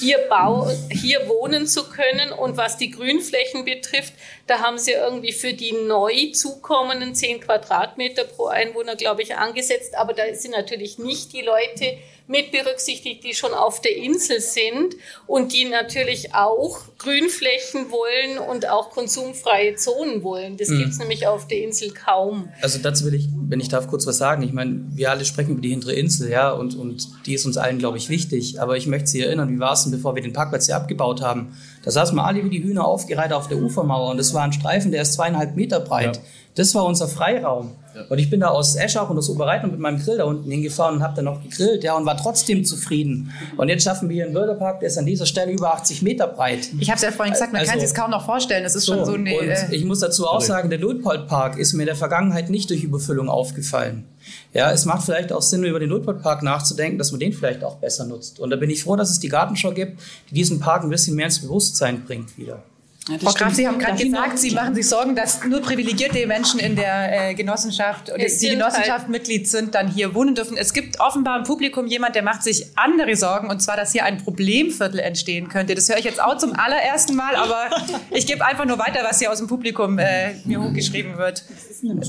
hier, bauen, hier wohnen zu können. Und was die Grünflächen betrifft, da haben sie irgendwie für die neu zukommenden 10 Quadratmeter pro Einwohner, glaube ich, angesetzt. Aber da sind natürlich nicht die Leute, mit berücksichtigt, die schon auf der Insel sind und die natürlich auch Grünflächen wollen und auch konsumfreie Zonen wollen. Das mhm. gibt es nämlich auf der Insel kaum. Also dazu will ich, wenn ich darf, kurz was sagen. Ich meine, wir alle sprechen über die hintere Insel, ja, und, und die ist uns allen, glaube ich, wichtig. Aber ich möchte Sie erinnern, wie war es denn, bevor wir den Parkplatz hier abgebaut haben? Da saßen wir alle wie die Hühner aufgereiht auf der Ufermauer und das war ein Streifen, der ist zweieinhalb Meter breit. Ja. Das war unser Freiraum. Und ich bin da aus Eschach und aus Oberreithen mit meinem Grill da unten hingefahren und habe dann noch gegrillt, ja, und war trotzdem zufrieden. Und jetzt schaffen wir hier einen Wörterpark, der ist an dieser Stelle über 80 Meter breit. Ich habe es ja vorhin gesagt, man also, kann sich es kaum noch vorstellen. Das ist so, schon so eine. Und äh, ich muss dazu auch sagen, der Ludpoldpark ist mir in der Vergangenheit nicht durch Überfüllung aufgefallen. Ja, es macht vielleicht auch Sinn, über den Ludpoldpark nachzudenken, dass man den vielleicht auch besser nutzt. Und da bin ich froh, dass es die Gartenschau gibt, die diesen Park ein bisschen mehr ins Bewusstsein bringt wieder. Ja, Frau Graf, Sie haben gerade gesagt, Sie machen sich Sorgen, dass nur privilegierte Menschen in der äh, Genossenschaft oder die Genossenschaft halt Mitglied sind, dann hier wohnen dürfen. Es gibt offenbar im Publikum jemand, der macht sich andere Sorgen, und zwar, dass hier ein Problemviertel entstehen könnte. Das höre ich jetzt auch zum allerersten Mal, aber ich gebe einfach nur weiter, was hier aus dem Publikum äh, mir hochgeschrieben wird.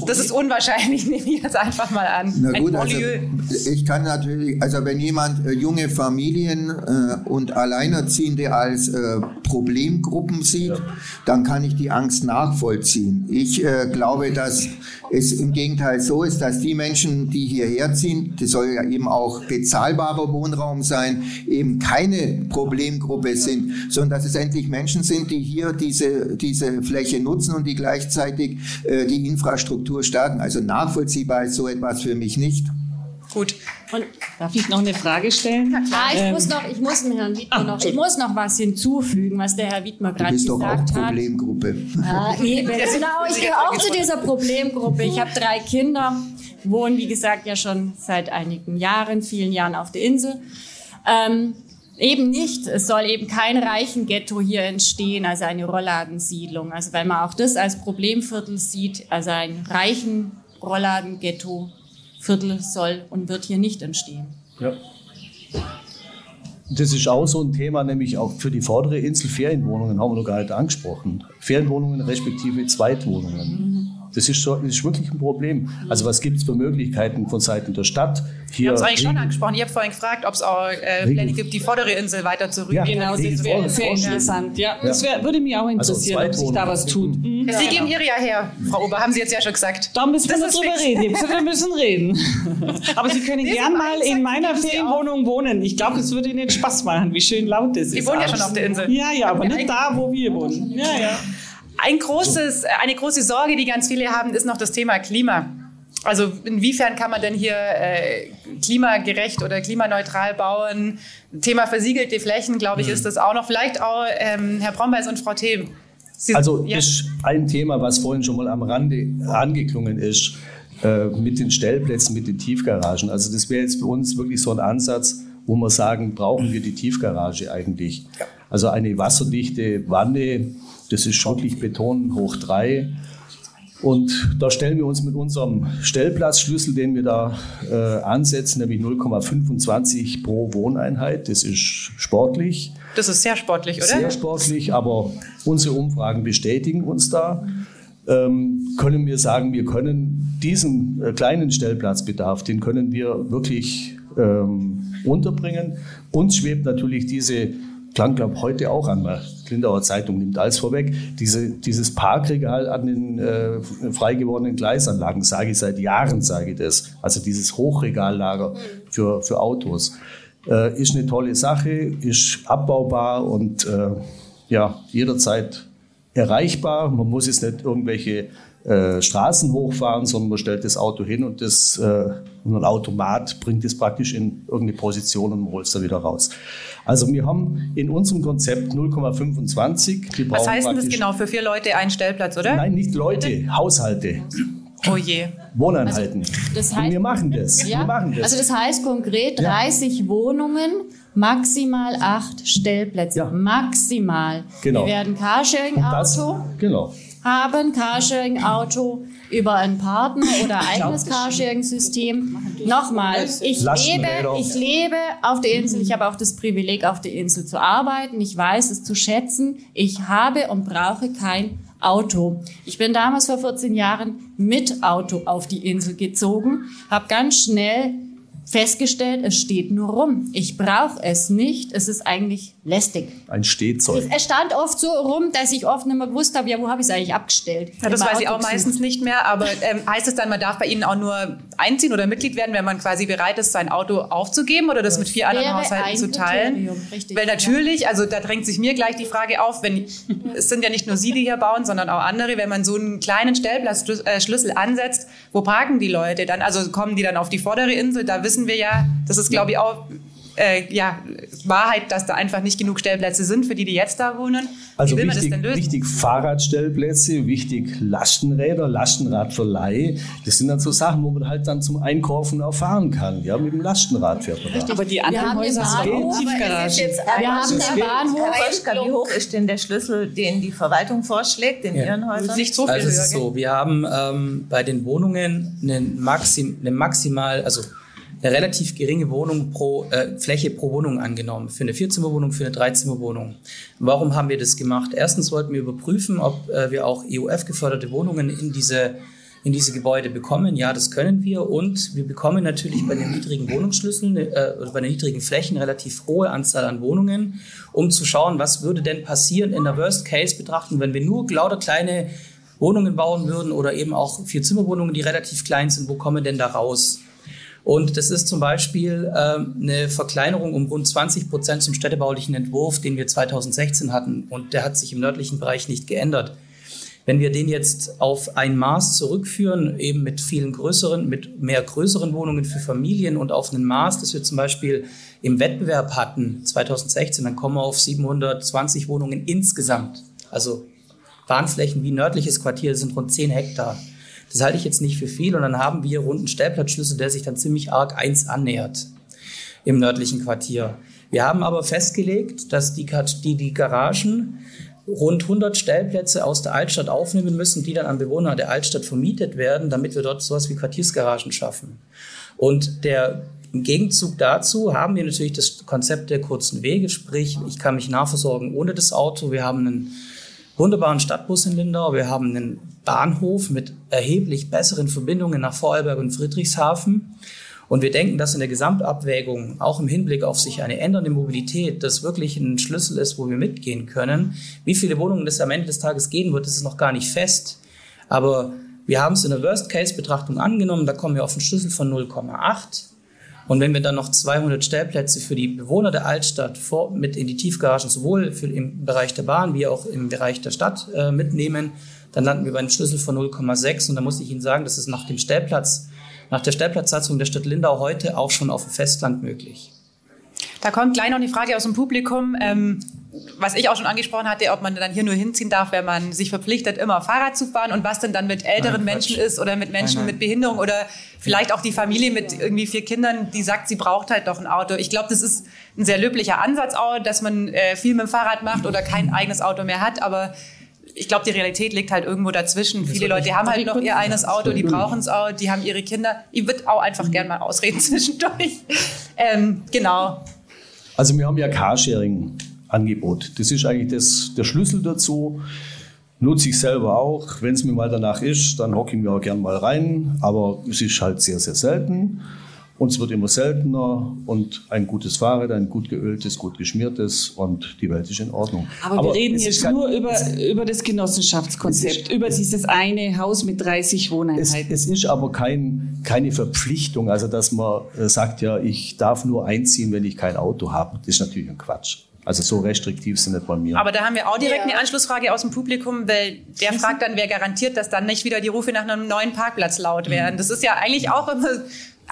Das ist unwahrscheinlich, nehme ich jetzt einfach mal an. Na gut, also ich kann natürlich, also wenn jemand äh, junge Familien äh, und Alleinerziehende als äh, Problemgruppen sieht, ja dann kann ich die Angst nachvollziehen. Ich äh, glaube, dass es im Gegenteil so ist, dass die Menschen, die hierher ziehen, das soll ja eben auch bezahlbarer Wohnraum sein, eben keine Problemgruppe sind, sondern dass es endlich Menschen sind, die hier diese, diese Fläche nutzen und die gleichzeitig äh, die Infrastruktur stärken. Also nachvollziehbar ist so etwas für mich nicht. Gut. Und darf ich noch eine Frage stellen? Ja, klar. ich, ähm, muss noch, ich muss Herrn Wiedmer ah, noch, ich muss noch was hinzufügen, was der Herr Wiedmer gerade gesagt hat. Du bist doch auch Problemgruppe. Ja, eben. genau, ich gehöre auch zu dieser Problemgruppe. Ich habe drei Kinder, wohne, wie gesagt, ja schon seit einigen Jahren, vielen Jahren auf der Insel. Ähm, Eben nicht. Es soll eben kein reichen Ghetto hier entstehen, also eine Rollladensiedlung. Also weil man auch das als Problemviertel sieht, also ein reichen Rolladenghetto Viertel soll und wird hier nicht entstehen. Ja. das ist auch so ein Thema, nämlich auch für die vordere Insel Ferienwohnungen, haben wir noch gar nicht angesprochen. Ferienwohnungen respektive Zweitwohnungen. Das ist, so, das ist wirklich ein Problem. Also was gibt es für Möglichkeiten von Seiten der Stadt? Hier ich habe es eigentlich schon angesprochen. Ich habe vorhin gefragt, ob es auch äh, Pläne gibt, die vordere Insel weiter zu Ja, genau, das wäre sehr interessant. Ja, ja. Das wär, würde mich auch also interessieren, also ob sich da was tut. Mhm. Sie geben Ihre ja her, Frau Ober, haben Sie jetzt ja schon gesagt. Da müssen wir nicht drüber reden. Wir müssen reden. Aber Sie können gern mal in meiner Ferienwohnung wohnen. Ich glaube, es würde Ihnen Spaß machen, wie schön laut das ist. Sie wohnen ja schon auf der Insel. Ja, ja, aber nicht da, wo wir wohnen. Ja, ja. Ein großes, eine große Sorge, die ganz viele haben, ist noch das Thema Klima. Also inwiefern kann man denn hier äh, klimagerecht oder klimaneutral bauen? Thema versiegelte Flächen, glaube ich, mhm. ist das auch noch. Vielleicht auch ähm, Herr Brombeis und Frau Themen. Sie, also ja. ist ein Thema, was vorhin schon mal am Rande angeklungen ist, äh, mit den Stellplätzen, mit den Tiefgaragen. Also das wäre jetzt für uns wirklich so ein Ansatz, wo wir sagen, brauchen wir die Tiefgarage eigentlich? Ja. Also eine wasserdichte Wanne, das ist wirklich Beton hoch drei. Und da stellen wir uns mit unserem Stellplatzschlüssel, den wir da äh, ansetzen, nämlich 0,25 pro Wohneinheit. Das ist sportlich. Das ist sehr sportlich, oder? Sehr sportlich, aber unsere Umfragen bestätigen uns da. Ähm, können wir sagen, wir können diesen äh, kleinen Stellplatzbedarf, den können wir wirklich ähm, unterbringen. Uns schwebt natürlich diese klang, glaube heute auch an. Lindauer Zeitung nimmt alles vorweg. Diese, dieses Parkregal an den äh, frei gewordenen Gleisanlagen, sage ich seit Jahren, sage ich das. Also dieses Hochregallager für, für Autos. Äh, ist eine tolle Sache, ist abbaubar und äh, ja, jederzeit erreichbar. Man muss jetzt nicht irgendwelche äh, Straßen hochfahren, sondern man stellt das Auto hin und, das, äh, und ein Automat bringt es praktisch in irgendeine Position und holt es da wieder raus. Also wir haben in unserem Konzept 0,25. Was heißt denn das genau? Für vier Leute ein Stellplatz, oder? Nein, nicht Leute, Haushalte. Oh je. Wohneinheiten. Also, das heißt, und wir machen das. Ja? Wir machen das. Also das heißt konkret 30 ja. Wohnungen, maximal acht Stellplätze. Ja. Maximal. Genau. Wir werden Carsharing-Auto. Genau haben, Carsharing-Auto über einen Partner oder eigenes Carsharing-System. Nochmal, ich lebe, ich lebe auf der Insel, ich habe auch das Privileg, auf der Insel zu arbeiten, ich weiß es zu schätzen, ich habe und brauche kein Auto. Ich bin damals vor 14 Jahren mit Auto auf die Insel gezogen, habe ganz schnell festgestellt, es steht nur rum. Ich brauche es nicht. Es ist eigentlich lästig. Ein Stehzeug. Es stand oft so rum, dass ich oft nicht mehr gewusst habe, ja, wo habe ich es eigentlich abgestellt? Ja, das weiß ich auch meistens nicht mehr. Aber ähm, heißt es dann, man darf bei Ihnen auch nur einziehen oder Mitglied werden, wenn man quasi bereit ist, sein Auto aufzugeben oder das, das mit vier anderen Haushalten zu teilen? Richtig, Weil natürlich, also da drängt sich mir gleich die Frage auf, wenn es sind ja nicht nur Sie, die hier bauen, sondern auch andere, wenn man so einen kleinen Stellplatzschlüssel ansetzt, wo parken die Leute dann? Also kommen die dann auf die vordere Insel? Da wissen wir ja, das ist glaube ich auch äh, ja, Wahrheit, dass da einfach nicht genug Stellplätze sind für die, die jetzt da wohnen. Also Wie will wichtig, man das denn lösen? wichtig Fahrradstellplätze, wichtig Lastenräder, Lastenradverleih. Das sind dann so Sachen, wo man halt dann zum Einkaufen auch fahren kann. Ja, mit dem Lastenrad fährt man da. Aber die anderen Häuser sind Tiefgaragen. Wir haben den Bahnhof. Herr wie hoch ist denn der Schlüssel, den die Verwaltung vorschlägt in ja. Ihren Häusern? Nicht so viel also es ist so, wir haben ähm, bei den Wohnungen einen Maxim, eine maximal, also eine relativ geringe Wohnung pro äh, Fläche pro Wohnung angenommen. Für eine Vierzimmerwohnung, für eine Dreizimmerwohnung. Warum haben wir das gemacht? Erstens wollten wir überprüfen, ob äh, wir auch EUF-geförderte Wohnungen in diese in diese Gebäude bekommen. Ja, das können wir. Und wir bekommen natürlich bei den niedrigen Wohnungsschlüsseln äh, oder bei den niedrigen Flächen relativ hohe Anzahl an Wohnungen, um zu schauen, was würde denn passieren in der Worst-Case-Betrachtung, wenn wir nur lauter kleine Wohnungen bauen würden oder eben auch Vier-Zimmer-Wohnungen, die relativ klein sind. Wo kommen denn da raus? Und das ist zum Beispiel äh, eine Verkleinerung um rund 20 Prozent zum städtebaulichen Entwurf, den wir 2016 hatten. Und der hat sich im nördlichen Bereich nicht geändert. Wenn wir den jetzt auf ein Maß zurückführen, eben mit vielen größeren, mit mehr größeren Wohnungen für Familien und auf ein Maß, das wir zum Beispiel im Wettbewerb hatten 2016, dann kommen wir auf 720 Wohnungen insgesamt. Also Bahnflächen wie nördliches Quartier sind rund 10 Hektar. Das halte ich jetzt nicht für viel. Und dann haben wir runden Stellplatzschlüssel, der sich dann ziemlich arg eins annähert im nördlichen Quartier. Wir haben aber festgelegt, dass die, die, die Garagen rund 100 Stellplätze aus der Altstadt aufnehmen müssen, die dann an Bewohner der Altstadt vermietet werden, damit wir dort sowas wie Quartiersgaragen schaffen. Und der im Gegenzug dazu haben wir natürlich das Konzept der kurzen Wege, sprich, ich kann mich nahversorgen ohne das Auto. Wir haben einen wunderbaren Stadtbus in Lindau, wir haben einen Bahnhof mit erheblich besseren Verbindungen nach Vorarlberg und Friedrichshafen. Und wir denken, dass in der Gesamtabwägung, auch im Hinblick auf sich eine ändernde Mobilität, das wirklich ein Schlüssel ist, wo wir mitgehen können. Wie viele Wohnungen es am Ende des Tages gehen wird, das ist noch gar nicht fest. Aber wir haben es in der Worst-Case-Betrachtung angenommen, da kommen wir auf einen Schlüssel von 0,8. Und wenn wir dann noch 200 Stellplätze für die Bewohner der Altstadt vor, mit in die Tiefgaragen sowohl für, im Bereich der Bahn wie auch im Bereich der Stadt äh, mitnehmen, dann landen wir bei einem Schlüssel von 0,6. Und da muss ich Ihnen sagen, das ist nach dem Stellplatz, nach der Stellplatzsatzung der Stadt Lindau heute auch schon auf dem Festland möglich. Da kommt gleich noch eine Frage aus dem Publikum. Ähm, was ich auch schon angesprochen hatte, ob man dann hier nur hinziehen darf, wenn man sich verpflichtet, immer Fahrrad zu fahren und was denn dann mit älteren nein, Menschen ist oder mit Menschen nein, nein. mit Behinderung oder vielleicht auch die Familie mit irgendwie vier Kindern, die sagt, sie braucht halt doch ein Auto. Ich glaube, das ist ein sehr löblicher Ansatz auch, dass man äh, viel mit dem Fahrrad macht oder kein eigenes Auto mehr hat, aber ich glaube, die Realität liegt halt irgendwo dazwischen. Viele Leute haben halt noch ihr eines Auto, die brauchen es auch, die haben ihre Kinder. Ich würde auch einfach gern mal ausreden zwischendurch. Ähm, genau. Also wir haben ja Carsharing Angebot. Das ist eigentlich das, der Schlüssel dazu. Nutze ich selber auch. Wenn es mir mal danach ist, dann hocke ich mir auch gern mal rein. Aber es ist halt sehr, sehr selten. Und es wird immer seltener und ein gutes Fahrrad, ein gut geöltes, gut geschmiertes und die Welt ist in Ordnung. Aber, Aber wir reden jetzt nur über, über das Genossenschaftskonzept, ist, über dieses eine Haus mit 30 Wohneinheiten. Es, es, ist aber kein, keine Verpflichtung, also dass man äh, sagt, ja, ich darf nur einziehen, wenn ich kein Auto habe. Das ist natürlich ein Quatsch. Also so restriktiv sind nicht bei mir. Aber da haben wir auch direkt ja. eine Anschlussfrage aus dem Publikum, weil der fragt dann, wer garantiert, dass dann nicht wieder die Rufe nach einem neuen Parkplatz laut werden. Das ist ja eigentlich auch immer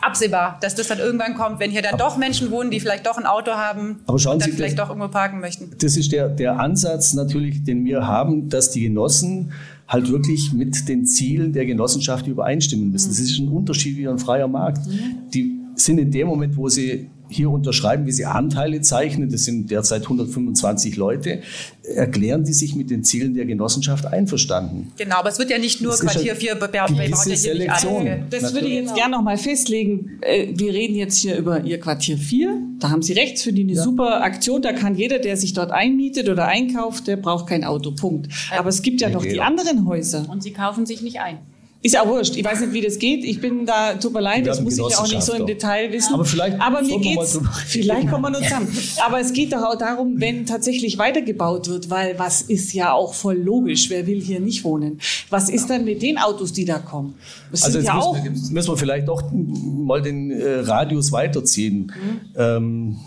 absehbar, dass das dann irgendwann kommt, wenn hier dann doch Menschen wohnen, die vielleicht doch ein Auto haben Aber schauen und dann Sie, vielleicht das, doch irgendwo parken möchten. Das ist der, der Ansatz natürlich, den wir haben, dass die Genossen halt wirklich mit den Zielen der Genossenschaft übereinstimmen müssen. Das ist ein Unterschied wie ein freier Markt. Mhm. Die sind in dem Moment, wo sie hier unterschreiben, wie sie Anteile zeichnen, das sind derzeit 125 Leute, erklären die sich mit den Zielen der Genossenschaft einverstanden. Genau, aber es wird ja nicht nur das Quartier 4 bebaut, Selektion. Das Natürlich. würde ich jetzt gerne noch mal festlegen. Äh, wir reden jetzt hier über Ihr Quartier 4. Da haben Sie recht, für die eine ja. super Aktion. Da kann jeder, der sich dort einmietet oder einkauft, der braucht kein Auto. Punkt. Aber es gibt ja noch die anderen Häuser. Und Sie kaufen sich nicht ein. Ist auch wurscht. Ich weiß nicht, wie das geht. Ich bin da, tut mir leid, das muss ich ja auch nicht so im Detail wissen. Aber vielleicht, Aber mir geht's, vielleicht kommen wir nur zusammen. Aber es geht doch auch darum, wenn tatsächlich weitergebaut wird, weil was ist ja auch voll logisch. Wer will hier nicht wohnen? Was ist dann mit den Autos, die da kommen? Das also jetzt ja müssen, wir, müssen wir vielleicht doch mal den äh, Radius weiterziehen. Mhm. Ähm,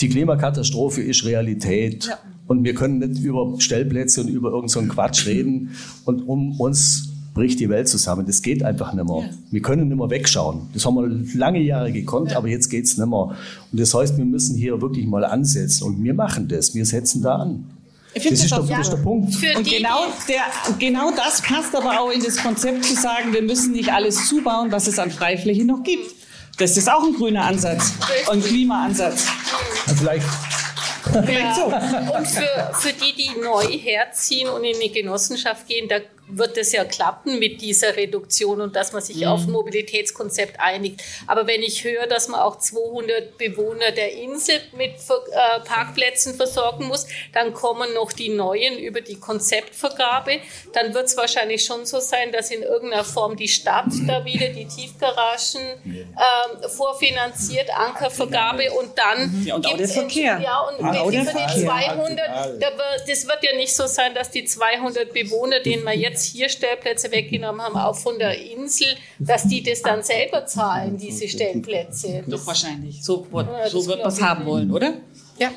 die Klimakatastrophe ist Realität. Ja. Und wir können nicht über Stellplätze und über irgendeinen so Quatsch reden. Und um uns bricht die Welt zusammen. Das geht einfach nicht mehr. Ja. Wir können nicht mehr wegschauen. Das haben wir lange Jahre gekonnt, ja. aber jetzt geht's nicht mehr. Und das heißt, wir müssen hier wirklich mal ansetzen. Und wir machen das. Wir setzen da an. Ich das, ist, der, das ist der Punkt. Und genau, der, genau das passt aber auch in das Konzept zu sagen, wir müssen nicht alles zubauen, was es an Freifläche noch gibt. Das ist auch ein grüner Ansatz und Klimaansatz. Ja, vielleicht ja. Und für, für die, die neu herziehen und in die Genossenschaft gehen, da wird es ja klappen mit dieser Reduktion und dass man sich mhm. auf ein Mobilitätskonzept einigt. Aber wenn ich höre, dass man auch 200 Bewohner der Insel mit äh, Parkplätzen versorgen muss, dann kommen noch die neuen über die Konzeptvergabe. Dann wird es wahrscheinlich schon so sein, dass in irgendeiner Form die Stadt da wieder die Tiefgaragen äh, vorfinanziert, Ankervergabe und dann ja, und auch der Verkehr. Ja, und ja, für die 200, das wird ja nicht so sein, dass die 200 Bewohner, denen man jetzt jetzt hier Stellplätze weggenommen haben, auch von der Insel, dass die das dann selber zahlen, diese Stellplätze. Doch wahrscheinlich. So, so wird man es haben wollen, oder? Ja.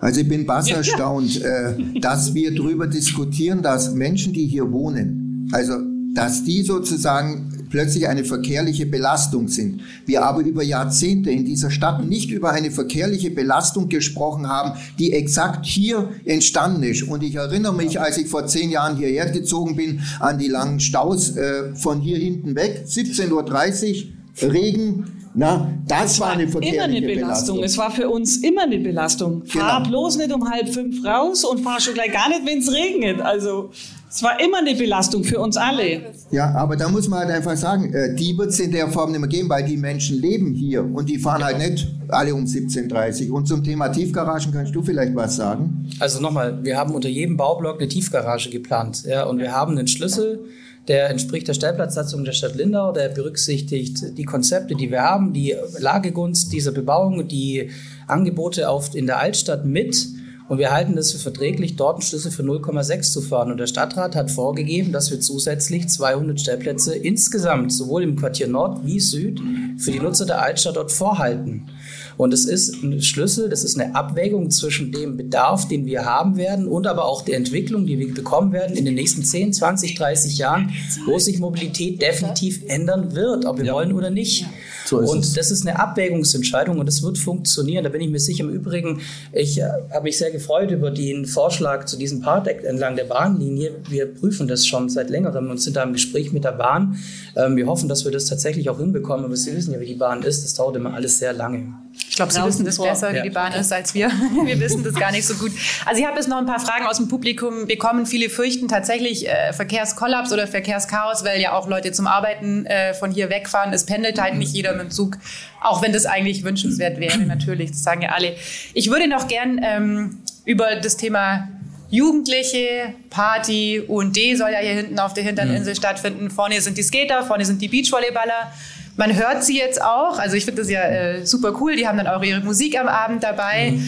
Also ich bin bass erstaunt, äh, dass wir darüber diskutieren, dass Menschen, die hier wohnen, also dass die sozusagen plötzlich eine verkehrliche Belastung sind. Wir aber über Jahrzehnte in dieser Stadt nicht über eine verkehrliche Belastung gesprochen haben, die exakt hier entstanden ist. Und ich erinnere mich, als ich vor zehn Jahren hierher gezogen bin, an die langen Staus äh, von hier hinten weg, 17.30 Uhr, Regen, na, das es war eine verkehrliche immer eine Belastung. Belastung. Es war für uns immer eine Belastung. Fahr genau. bloß nicht um halb fünf raus und fahr schon gleich gar nicht, wenn es regnet. Also Es war immer eine Belastung für uns alle. Ja, aber da muss man halt einfach sagen, äh, die wird es in der Form nicht mehr geben, weil die Menschen leben hier und die fahren halt nicht alle um 17.30 Uhr. Und zum Thema Tiefgaragen kannst du vielleicht was sagen? Also nochmal, wir haben unter jedem Baublock eine Tiefgarage geplant. Ja, und wir haben einen Schlüssel, der entspricht der Stellplatzsatzung der Stadt Lindau, der berücksichtigt die Konzepte, die wir haben, die Lagegunst dieser Bebauung, die Angebote auf, in der Altstadt mit und wir halten es für verträglich, dort einen Schlüssel für 0,6 zu fahren. Und der Stadtrat hat vorgegeben, dass wir zusätzlich 200 Stellplätze insgesamt, sowohl im Quartier Nord wie Süd, für die Nutzer der Altstadt dort vorhalten. Und es ist ein Schlüssel, das ist eine Abwägung zwischen dem Bedarf, den wir haben werden und aber auch der Entwicklung, die wir bekommen werden in den nächsten 10, 20, 30 Jahren, wo sich Mobilität definitiv ändern wird, ob wir ja. wollen oder nicht. So und es. das ist eine Abwägungsentscheidung und es wird funktionieren. Da bin ich mir sicher. Im Übrigen, ich äh, habe mich sehr gefreut über den Vorschlag zu diesem Part entlang der Bahnlinie. Wir prüfen das schon seit längerem und sind da im Gespräch mit der Bahn. Ähm, wir hoffen, dass wir das tatsächlich auch hinbekommen. Aber Sie wissen ja, wie die Bahn ist. Das dauert immer alles sehr lange. Ich glaube, Sie wissen das besser, wie ja. die Bahn ist, als wir. Wir wissen das gar nicht so gut. Also ich habe jetzt noch ein paar Fragen aus dem Publikum bekommen. Viele fürchten tatsächlich äh, Verkehrskollaps oder Verkehrschaos, weil ja auch Leute zum Arbeiten äh, von hier wegfahren. Es pendelt halt nicht jeder mit dem Zug, auch wenn das eigentlich wünschenswert wäre, natürlich. Das sagen ja alle. Ich würde noch gern ähm, über das Thema Jugendliche, Party, UND soll ja hier hinten auf der Hinterninsel mhm. stattfinden. Vorne sind die Skater, vorne sind die Beachvolleyballer. Man hört sie jetzt auch, also ich finde das ja äh, super cool, die haben dann auch ihre Musik am Abend dabei. Mhm.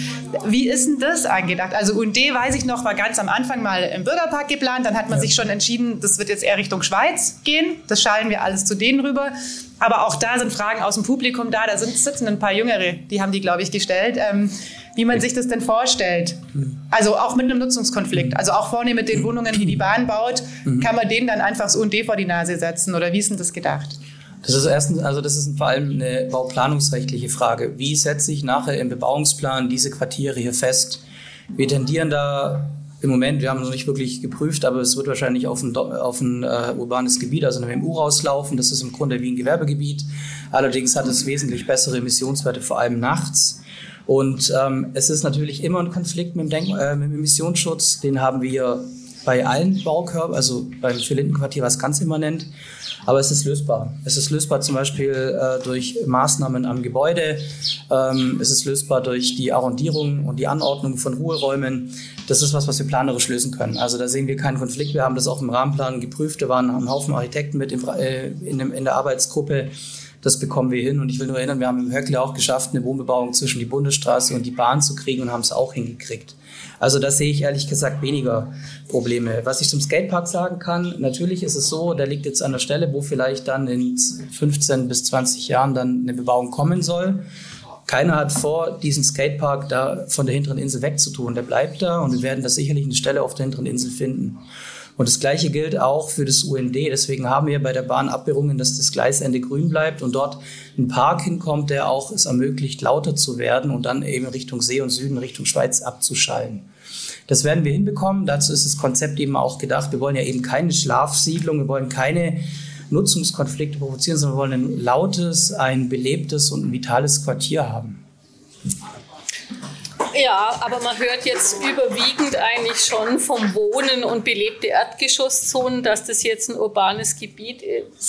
Wie ist denn das angedacht? Also UND, weiß ich noch, war ganz am Anfang mal im Bürgerpark geplant, dann hat man ja. sich schon entschieden, das wird jetzt eher Richtung Schweiz gehen, das schallen wir alles zu denen rüber. Aber auch da sind Fragen aus dem Publikum da, da sind, sitzen ein paar Jüngere, die haben die, glaube ich, gestellt. Ähm, wie man sich das denn vorstellt. Also auch mit einem Nutzungskonflikt. Also auch vorne mit den Wohnungen, die die Bahn baut, mhm. kann man denen dann einfach das UND vor die Nase setzen oder wie ist denn das gedacht? Das ist erstens, also das ist vor allem eine bauplanungsrechtliche Frage. Wie setze ich nachher im Bebauungsplan diese Quartiere hier fest? Wir tendieren da im Moment, wir haben es noch nicht wirklich geprüft, aber es wird wahrscheinlich auf ein, auf ein uh, urbanes Gebiet, also eine MU rauslaufen. Das ist im Grunde wie ein Gewerbegebiet. Allerdings hat es wesentlich bessere Emissionswerte, vor allem nachts. Und ähm, es ist natürlich immer ein Konflikt mit dem, Denk äh, mit dem Emissionsschutz. Den haben wir bei allen Baukörpern, also beim Vierlindenquartier war es ganz immanent, aber es ist lösbar. Es ist lösbar zum Beispiel äh, durch Maßnahmen am Gebäude, ähm, es ist lösbar durch die Arrondierung und die Anordnung von Ruheräumen. Das ist was, was wir planerisch lösen können. Also da sehen wir keinen Konflikt. Wir haben das auch im Rahmenplan geprüft. Da waren ein Haufen Architekten mit in, äh, in, in der Arbeitsgruppe das bekommen wir hin. Und ich will nur erinnern, wir haben im Höckle auch geschafft, eine Wohnbebauung zwischen die Bundesstraße und die Bahn zu kriegen und haben es auch hingekriegt. Also da sehe ich ehrlich gesagt weniger Probleme. Was ich zum Skatepark sagen kann, natürlich ist es so, der liegt jetzt an der Stelle, wo vielleicht dann in 15 bis 20 Jahren dann eine Bebauung kommen soll. Keiner hat vor, diesen Skatepark da von der hinteren Insel wegzutun. Der bleibt da und wir werden da sicherlich eine Stelle auf der hinteren Insel finden. Und das Gleiche gilt auch für das UND. Deswegen haben wir bei der Bahn Abbildungen, dass das Gleisende grün bleibt und dort ein Park hinkommt, der auch es ermöglicht, lauter zu werden und dann eben Richtung See und Süden, Richtung Schweiz abzuschallen. Das werden wir hinbekommen. Dazu ist das Konzept eben auch gedacht. Wir wollen ja eben keine Schlafsiedlung, wir wollen keine Nutzungskonflikte provozieren, sondern wir wollen ein lautes, ein belebtes und ein vitales Quartier haben. Ja, aber man hört jetzt überwiegend eigentlich schon vom Wohnen und belebte Erdgeschosszonen, dass das jetzt ein urbanes Gebiet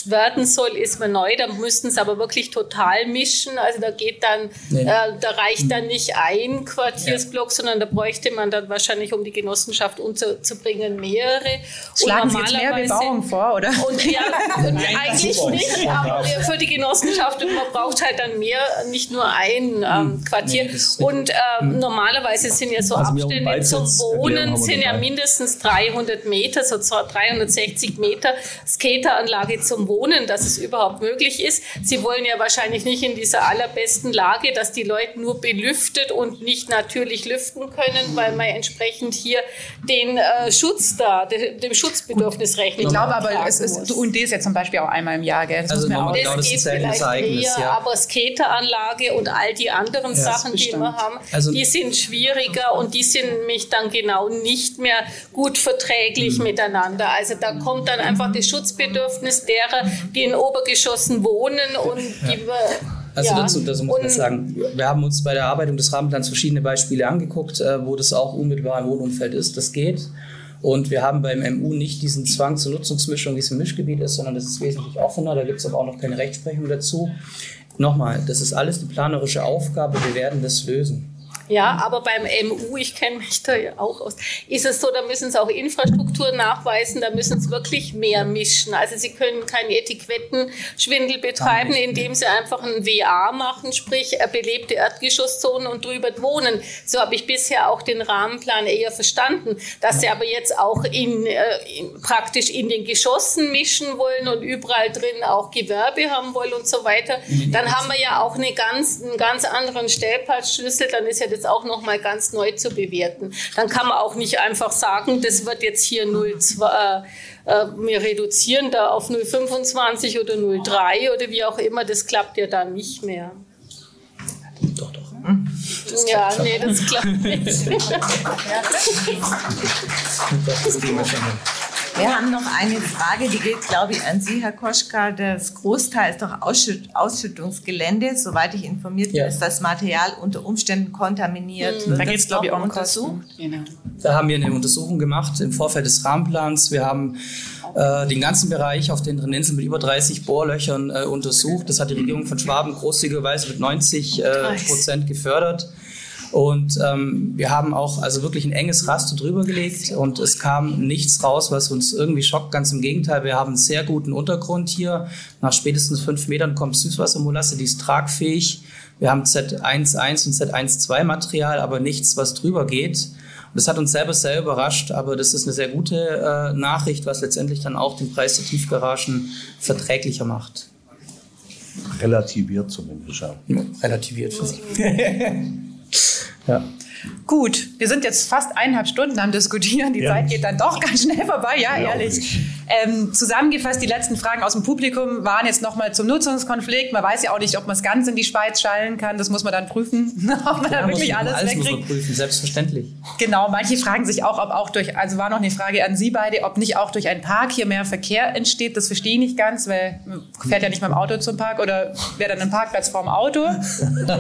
werden soll, ist mir neu. Da müssten es aber wirklich total mischen. Also da geht dann, nee. äh, da reicht dann nicht ein Quartiersblock, ja. sondern da bräuchte man dann wahrscheinlich, um die Genossenschaft unterzubringen, mehrere. Schlagen Sie jetzt mehr Bebauung vor, oder? Und ja, und eigentlich nicht, aber für die Genossenschaft, man braucht halt dann mehr, nicht nur ein ähm, hm. Quartier. Nee, und ähm, normalerweise sind ja so also Abstände zum Wohnen sind ja mindestens 300 Meter, so 360 Meter Skateranlage zum Wohnen, dass es überhaupt möglich ist. Sie wollen ja wahrscheinlich nicht in dieser allerbesten Lage, dass die Leute nur belüftet und nicht natürlich lüften können, weil man entsprechend hier den äh, Schutz da, de, dem Schutzbedürfnis rechnet. Ich glaube aber, es ist, und ist ja zum Beispiel auch einmal im Jahr, gell? Das also muss man auch genau, das geht vielleicht eher, ja. aber Skateranlage und all die anderen ja, Sachen, die wir haben, also, die sind sind schwieriger und die sind nämlich dann genau nicht mehr gut verträglich mhm. miteinander. Also da kommt dann einfach das Schutzbedürfnis derer, die in Obergeschossen wohnen und die also ja. dazu, dazu muss man sagen, wir haben uns bei der Erarbeitung des Rahmenplans verschiedene Beispiele angeguckt, äh, wo das auch unmittelbar im Wohnumfeld ist. Das geht. Und wir haben beim MU nicht diesen Zwang zur Nutzungsmischung, wie es im Mischgebiet ist, sondern das ist wesentlich offener. Da gibt es aber auch noch keine Rechtsprechung dazu. Nochmal, das ist alles eine planerische Aufgabe. Wir werden das lösen. Ja, aber beim MU, ich kenne mich da ja auch aus, ist es so, da müssen sie auch Infrastruktur nachweisen, da müssen sie wirklich mehr mischen. Also sie können keinen Etikettenschwindel betreiben, indem sie einfach ein WA machen, sprich äh, belebte Erdgeschosszonen und drüber wohnen. So habe ich bisher auch den Rahmenplan eher verstanden. Dass sie aber jetzt auch in, äh, in, praktisch in den Geschossen mischen wollen und überall drin auch Gewerbe haben wollen und so weiter, dann haben wir ja auch eine ganz, einen ganz anderen Stellplatzschlüssel, dann ist ja das jetzt auch noch mal ganz neu zu bewerten. Dann kann man auch nicht einfach sagen, das wird jetzt hier 0,2, äh, äh, wir reduzieren da auf 0,25 oder 0,3 oder wie auch immer, das klappt ja dann nicht mehr. Doch, doch. Ja, nee, das klappt nicht. das wir schon. Wir haben noch eine Frage, die geht, glaube ich, an Sie, Herr Koschka. Das Großteil ist doch Ausschütt Ausschüttungsgelände. Soweit ich informiert bin, ja. ist das Material unter Umständen kontaminiert. Mhm. Da geht es, glaube ich, auch um untersucht. Genau. Da haben wir eine Untersuchung gemacht im Vorfeld des Rahmenplans. Wir haben äh, den ganzen Bereich auf den Inseln mit über 30 Bohrlöchern äh, untersucht. Das hat die Regierung von Schwaben großzügigerweise mit 90 äh, Prozent gefördert. Und ähm, wir haben auch also wirklich ein enges Raster drüber gelegt und es kam nichts raus, was uns irgendwie schockt. Ganz im Gegenteil, wir haben einen sehr guten Untergrund hier. Nach spätestens fünf Metern kommt Süßwassermolasse, die ist tragfähig. Wir haben Z11 und Z12 Material, aber nichts, was drüber geht. Und das hat uns selber sehr überrascht, aber das ist eine sehr gute äh, Nachricht, was letztendlich dann auch den Preis der Tiefgaragen verträglicher macht. Relativiert zumindest, ja. Relativiert für Sie. Ja. Gut, wir sind jetzt fast eineinhalb Stunden am Diskutieren. Die ja. Zeit geht dann doch ganz schnell vorbei, ja, ja ehrlich. Ähm, zusammengefasst, die letzten Fragen aus dem Publikum waren jetzt nochmal zum Nutzungskonflikt. Man weiß ja auch nicht, ob man es ganz in die Schweiz schallen kann. Das muss man dann prüfen, ob man ja, da wirklich alles, alles wegkriegt. Muss man prüfen, selbstverständlich. Genau, manche fragen sich auch, ob auch durch, also war noch eine Frage an Sie beide, ob nicht auch durch einen Park hier mehr Verkehr entsteht. Das verstehe ich nicht ganz, weil man fährt ja nicht mit dem Auto zum Park oder wäre dann ein Parkplatz vorm Auto? ja,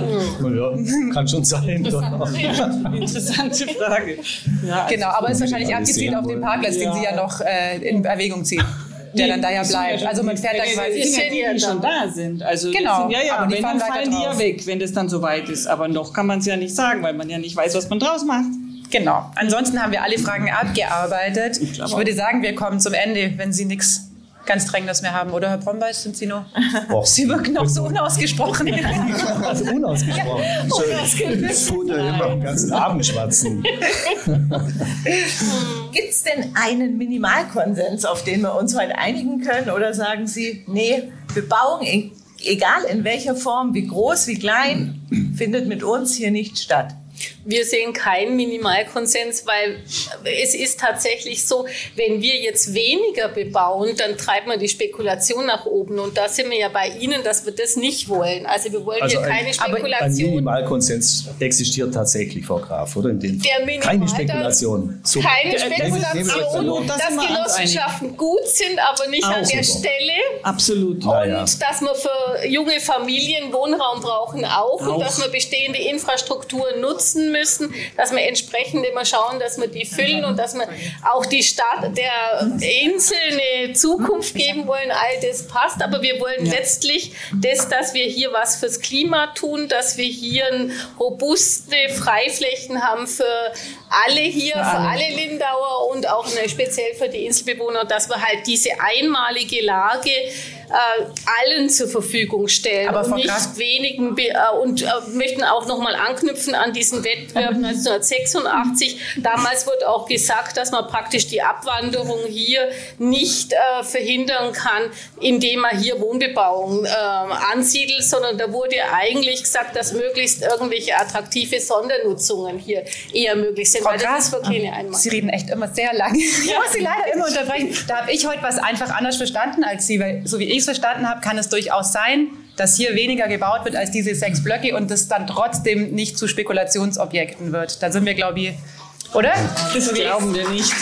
kann schon sein. Interessante Frage. Ja, genau, aber ist wahrscheinlich abgezielt auf den Parkplatz, ja. den Sie ja noch äh, in Erwägung ziehen der dann da ja bleibt. Also man fährt da quasi. Sind ja die, die schon da sind. Also genau. Sind, ja, ja, aber die fallen, fallen die ja weg, wenn das dann soweit ist. Aber noch kann man es ja nicht sagen, weil man ja nicht weiß, was man draus macht. Genau. Ansonsten haben wir alle Fragen abgearbeitet. Ich, ich würde sagen, wir kommen zum Ende, wenn Sie nichts ganz Drängendes mehr haben, oder Herr Brombeis, sind Sie noch? Oh. Sie wirken noch so unausgesprochen. also unausgesprochen. Ich tue immer den ganzen Abend schwatzen. Gibt es denn einen Minimalkonsens, auf den wir uns heute einigen können? Oder sagen Sie, nee, Bebauung, e-, egal in welcher Form, wie groß, wie klein, findet mit uns hier nicht statt? Wir sehen keinen Minimalkonsens, weil es ist tatsächlich so, wenn wir jetzt weniger bebauen, dann treibt man die Spekulation nach oben. Und da sind wir ja bei Ihnen, dass wir das nicht wollen. Also wir wollen also hier keine Spekulation. Ein Minimalkonsens existiert tatsächlich, Frau Graf, oder? In den, keine Spekulation. So, keine Spekulation, dass Genossenschaften gut sind, aber nicht Auch an der super. Stelle. Absolut. Und ja. dass wir für junge Familien Wohnraum brauchen auch, auch. und dass wir bestehende Infrastrukturen nutzen müssen dass wir entsprechend immer schauen, dass wir die füllen und dass wir auch die Stadt der Insel eine Zukunft geben wollen. All das passt, aber wir wollen letztlich das, dass wir hier was fürs Klima tun, dass wir hier robuste Freiflächen haben für alle hier, für alle Lindauer und auch speziell für die Inselbewohner, dass wir halt diese einmalige Lage äh, allen zur Verfügung stellen Aber und nicht wenigen äh, und äh, möchten auch noch mal anknüpfen an diesen Wettbewerb 1986. Damals wurde auch gesagt, dass man praktisch die Abwanderung hier nicht äh, verhindern kann, indem man hier Wohnbebauung äh, ansiedelt, sondern da wurde eigentlich gesagt, dass möglichst irgendwelche attraktive Sondernutzungen hier eher möglich sind. Frau weil wirklich eine Sie reden echt immer sehr lange. Ich muss Sie leider immer unterbrechen. Da habe ich heute was einfach anders verstanden als Sie, weil so wie ich es verstanden habe, kann es durchaus sein, dass hier weniger gebaut wird als diese sechs Blöcke und das dann trotzdem nicht zu Spekulationsobjekten wird. Da sind wir, glaube ich, Oder? Das glauben wir nicht.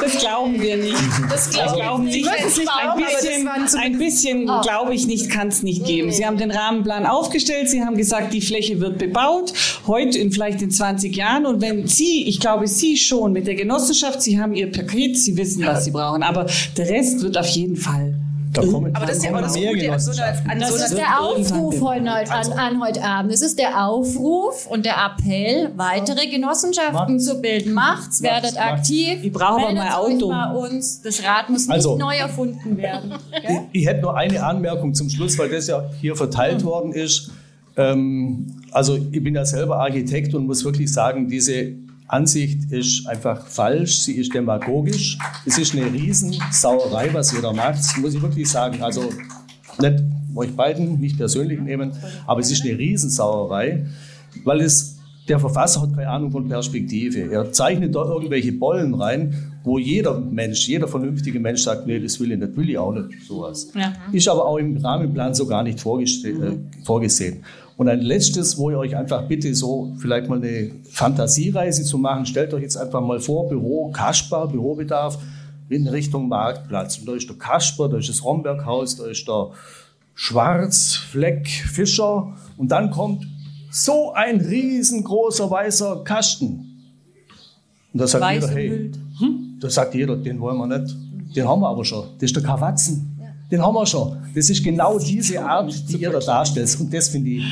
Das glauben wir nicht. Das glauben Sie nicht. Ein bisschen, ein bisschen glaube ich nicht, kann es nicht geben. Sie haben den Rahmenplan aufgestellt, Sie haben gesagt, die Fläche wird bebaut, heute in vielleicht in 20 Jahren. Und wenn Sie, ich glaube Sie schon mit der Genossenschaft, Sie haben Ihr Paket, Sie wissen, was Sie brauchen. Aber der Rest wird auf jeden Fall. Da kommen, Aber das ist ja auch das Gute an so einer, an Das so ist der Aufruf heute, an, an heute Abend. Das ist der Aufruf und der Appell, weitere Genossenschaften Macht's. zu bilden. Macht's, werdet macht's. aktiv. Ich brauche aber mal Auto. bei uns. Das Rad muss nicht Also- neu erfunden werden. Ich, ich hätte nur eine Anmerkung zum Schluss, weil das ja hier verteilt worden ist. Ähm, also ich bin ja selber Architekt und muss wirklich sagen, diese Ansicht ist einfach falsch, sie ist demagogisch. Es ist eine Riesensauerei, was ihr da macht, muss ich wirklich sagen. Also nicht euch beiden, nicht persönlich nehmen, aber es ist eine Riesensauerei, weil es, der Verfasser hat keine Ahnung von Perspektive. Er zeichnet da irgendwelche Bollen rein, wo jeder Mensch, jeder vernünftige Mensch sagt, nee, das will ich nicht, will ich auch nicht, sowas. Ist aber auch im Rahmenplan so gar nicht vorgeste- äh, vorgesehen. Und ein letztes, wo ihr euch einfach bitte so vielleicht mal eine Fantasiereise zu machen, stellt euch jetzt einfach mal vor, Büro, Kasper, Bürobedarf in Richtung Marktplatz. Und da ist der Kasper, da ist das Romberghaus, da ist der Schwarzfleck Fischer und dann kommt so ein riesengroßer weißer Kasten. Und da sagt Weiß jeder, hey, umhüllt. da sagt jeder, den wollen wir nicht. Den haben wir aber schon. Das ist der Kawatzen. Den haben wir schon. Das ist genau diese Art, die ihr da darstellt. Und das finde ich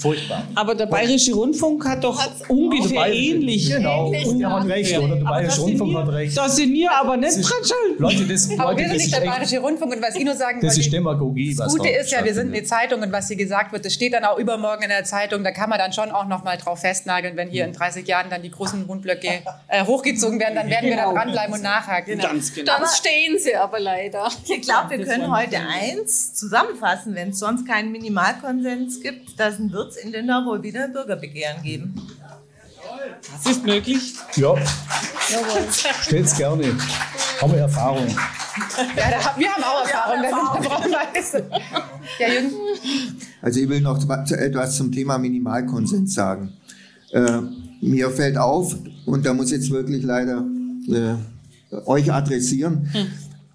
furchtbar. Aber der Bayerische Rundfunk hat doch ungefähr Bayerische- ähnlich. Genau. Und der hat recht, oder? Der Bayerische Rundfunk hat recht. Da sind wir aber nicht Das dran schuld. Leute, das, Aber Leute, wir sind das nicht ist der Bayerische Rundfunk und was ich nur sagen das ist Demagogie, was Das Gute ist ja, wir sind eine. Zeitung und was hier gesagt wird, das steht dann auch übermorgen in der Zeitung. Da kann man dann schon auch noch mal drauf festnageln, wenn hier in 30 Jahren dann die großen Wohnblöcke äh, hochgezogen werden, dann werden wir da dranbleiben und nachhaken. Ganz genau. Dann stehen sie aber leider. Ich glaube, wir können heute eins zusammenfassen, wenn es sonst keinen Minimalkonsens gibt, dass ein Wirts in Lindau wohl wieder Bürgerbegehren geben. Das ist möglich. Ja, stellt's gerne. Haben wir Erfahrung. Ja, da, wir haben auch Erfahrung, wir es. Ja, Jürgen? Also ich will noch zu- etwas zum Thema Minimalkonsens sagen. Äh, mir fällt auf, und da muss ich jetzt wirklich leider äh, euch adressieren,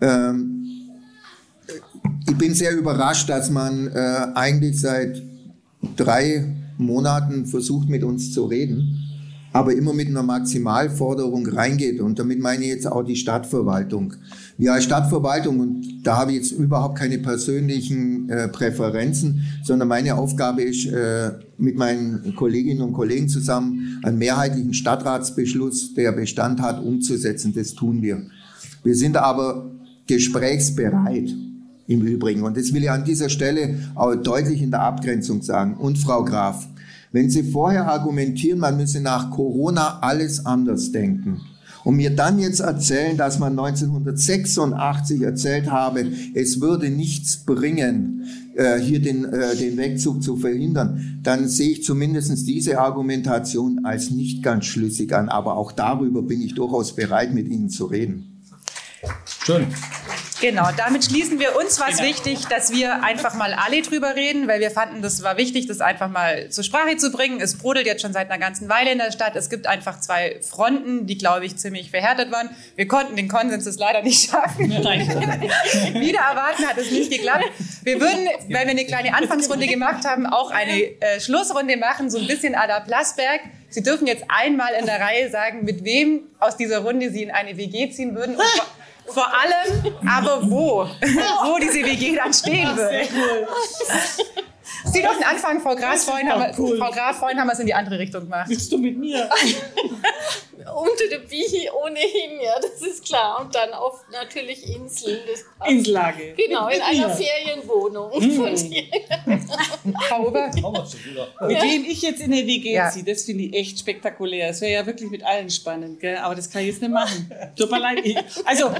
ähm, ich bin sehr überrascht, dass man äh, eigentlich seit drei Monaten versucht, mit uns zu reden, aber immer mit einer Maximalforderung reingeht. Und damit meine ich jetzt auch die Stadtverwaltung. Wir als Stadtverwaltung, und da habe ich jetzt überhaupt keine persönlichen äh, Präferenzen, sondern meine Aufgabe ist, äh, mit meinen Kolleginnen und Kollegen zusammen einen mehrheitlichen Stadtratsbeschluss, der Bestand hat, umzusetzen. Das tun wir. Wir sind aber gesprächsbereit im Übrigen. Und das will ich an dieser Stelle auch deutlich in der Abgrenzung sagen. Und Frau Graf, wenn Sie vorher argumentieren, man müsse nach Corona alles anders denken und mir dann jetzt erzählen, dass man 1986 erzählt habe, es würde nichts bringen, äh, hier den, äh, den Wegzug zu verhindern, dann sehe ich zumindest diese Argumentation als nicht ganz schlüssig an. Aber auch darüber bin ich durchaus bereit, mit Ihnen zu reden. Schön. Genau, damit schließen wir uns was wichtig, dass wir einfach mal alle drüber reden, weil wir fanden, das war wichtig, das einfach mal zur Sprache zu bringen. Es brodelt jetzt schon seit einer ganzen Weile in der Stadt. Es gibt einfach zwei Fronten, die, glaube ich, ziemlich verhärtet waren. Wir konnten den Konsens das leider nicht schaffen. Wieder erwarten hat es nicht geklappt. Wir würden, weil wir eine kleine Anfangsrunde gemacht haben, auch eine äh, Schlussrunde machen, so ein bisschen à la Plasberg. Sie dürfen jetzt einmal in der Reihe sagen, mit wem aus dieser Runde Sie in eine WG ziehen würden. Und vor, allem, aber wo? wo diese WG dann stehen würde. Sie dürfen anfangen, Frau Graf. Vorhin haben, wir, Frau Graf, vorhin haben wir es in die andere Richtung gemacht. Willst du mit mir? Unter der Bichi ohnehin, ja, das ist klar. Und dann auf natürlich Inseln. Das. Inslage. Genau, in Mit einer mir. Ferienwohnung. Hm. Von dir. Frau Ober? Mit wem ich jetzt in eine WG Ja. ziehe, das finde ich echt spektakulär. Es wäre ja wirklich mit allen spannend, gell? aber das kann ich jetzt nicht machen. Tut mir leid. Ich, also,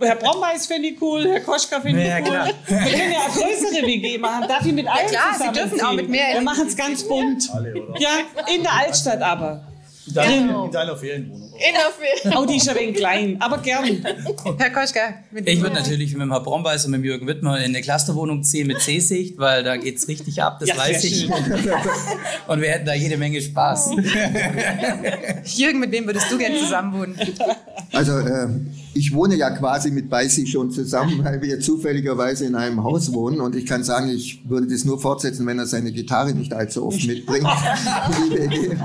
Herr Brombeis finde ich cool, Herr Koschka finde ich Ja, cool. klar. Wir können ja eine größere WG machen. Darf ich mit allen klar, Sie dürfen auch mit mehr Wir machen es ganz bunt. Ja, in der Altstadt aber. In deiner, in deiner Ferienwohnung. In der Ferienwohnung. Oh, die ist ein wenig klein, aber gern. Herr Koschka. Ich würde natürlich mit dem Herrn Brombeis und mit dem Jürgen Wittmer in eine Clusterwohnung ziehen mit C-Sicht, weil da geht es richtig ab, das Ja, weiß ich. Und wir hätten da jede Menge Spaß. Jürgen, mit wem würdest du gerne zusammenwohnen? Also äh, ich wohne ja quasi mit Beißi schon zusammen, weil wir zufälligerweise in einem Haus wohnen und ich kann sagen, ich würde das nur fortsetzen, wenn er seine Gitarre nicht allzu oft mitbringt.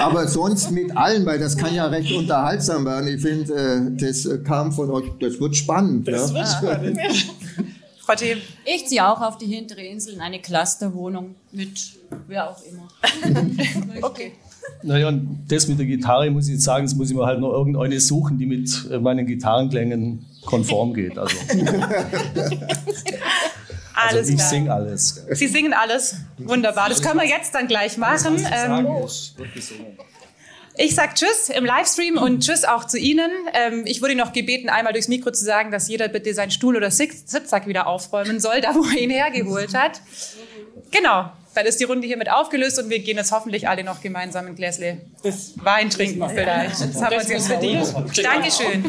Aber sonst mit allen, weil das kann ja recht unterhaltsam werden. Ich finde, äh, das äh, kam von euch, das wird spannend. Das ne? wird spannend. Frau Thiel. Ich ziehe auch auf die hintere Insel in eine Clusterwohnung mit wer auch immer. Okay. Naja, und das mit der Gitarre muss ich jetzt sagen, das muss ich mir halt noch irgendeine suchen, die mit äh, meinen Gitarrenklängen konform geht. Also, also Alles ich singe alles. Sie singen alles. Wunderbar. Das können wir jetzt dann gleich machen. Ähm, Wird gesungen. ich sag Tschüss im Livestream und Tschüss auch zu Ihnen. Ähm, ich wurde noch gebeten, einmal durchs Mikro zu sagen, dass jeder bitte seinen Stuhl oder Sitz- Sitzsack wieder aufräumen soll, da wo er ihn hergeholt hat. Genau. Dann ist die Runde hiermit aufgelöst und wir gehen jetzt hoffentlich alle noch gemeinsam ein Gläsle Wein trinken vielleicht. Das haben wir uns jetzt verdient. Dankeschön.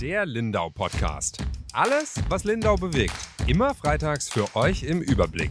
Der Lindau Podcast. Alles, was Lindau bewegt. Immer freitags für euch im Überblick.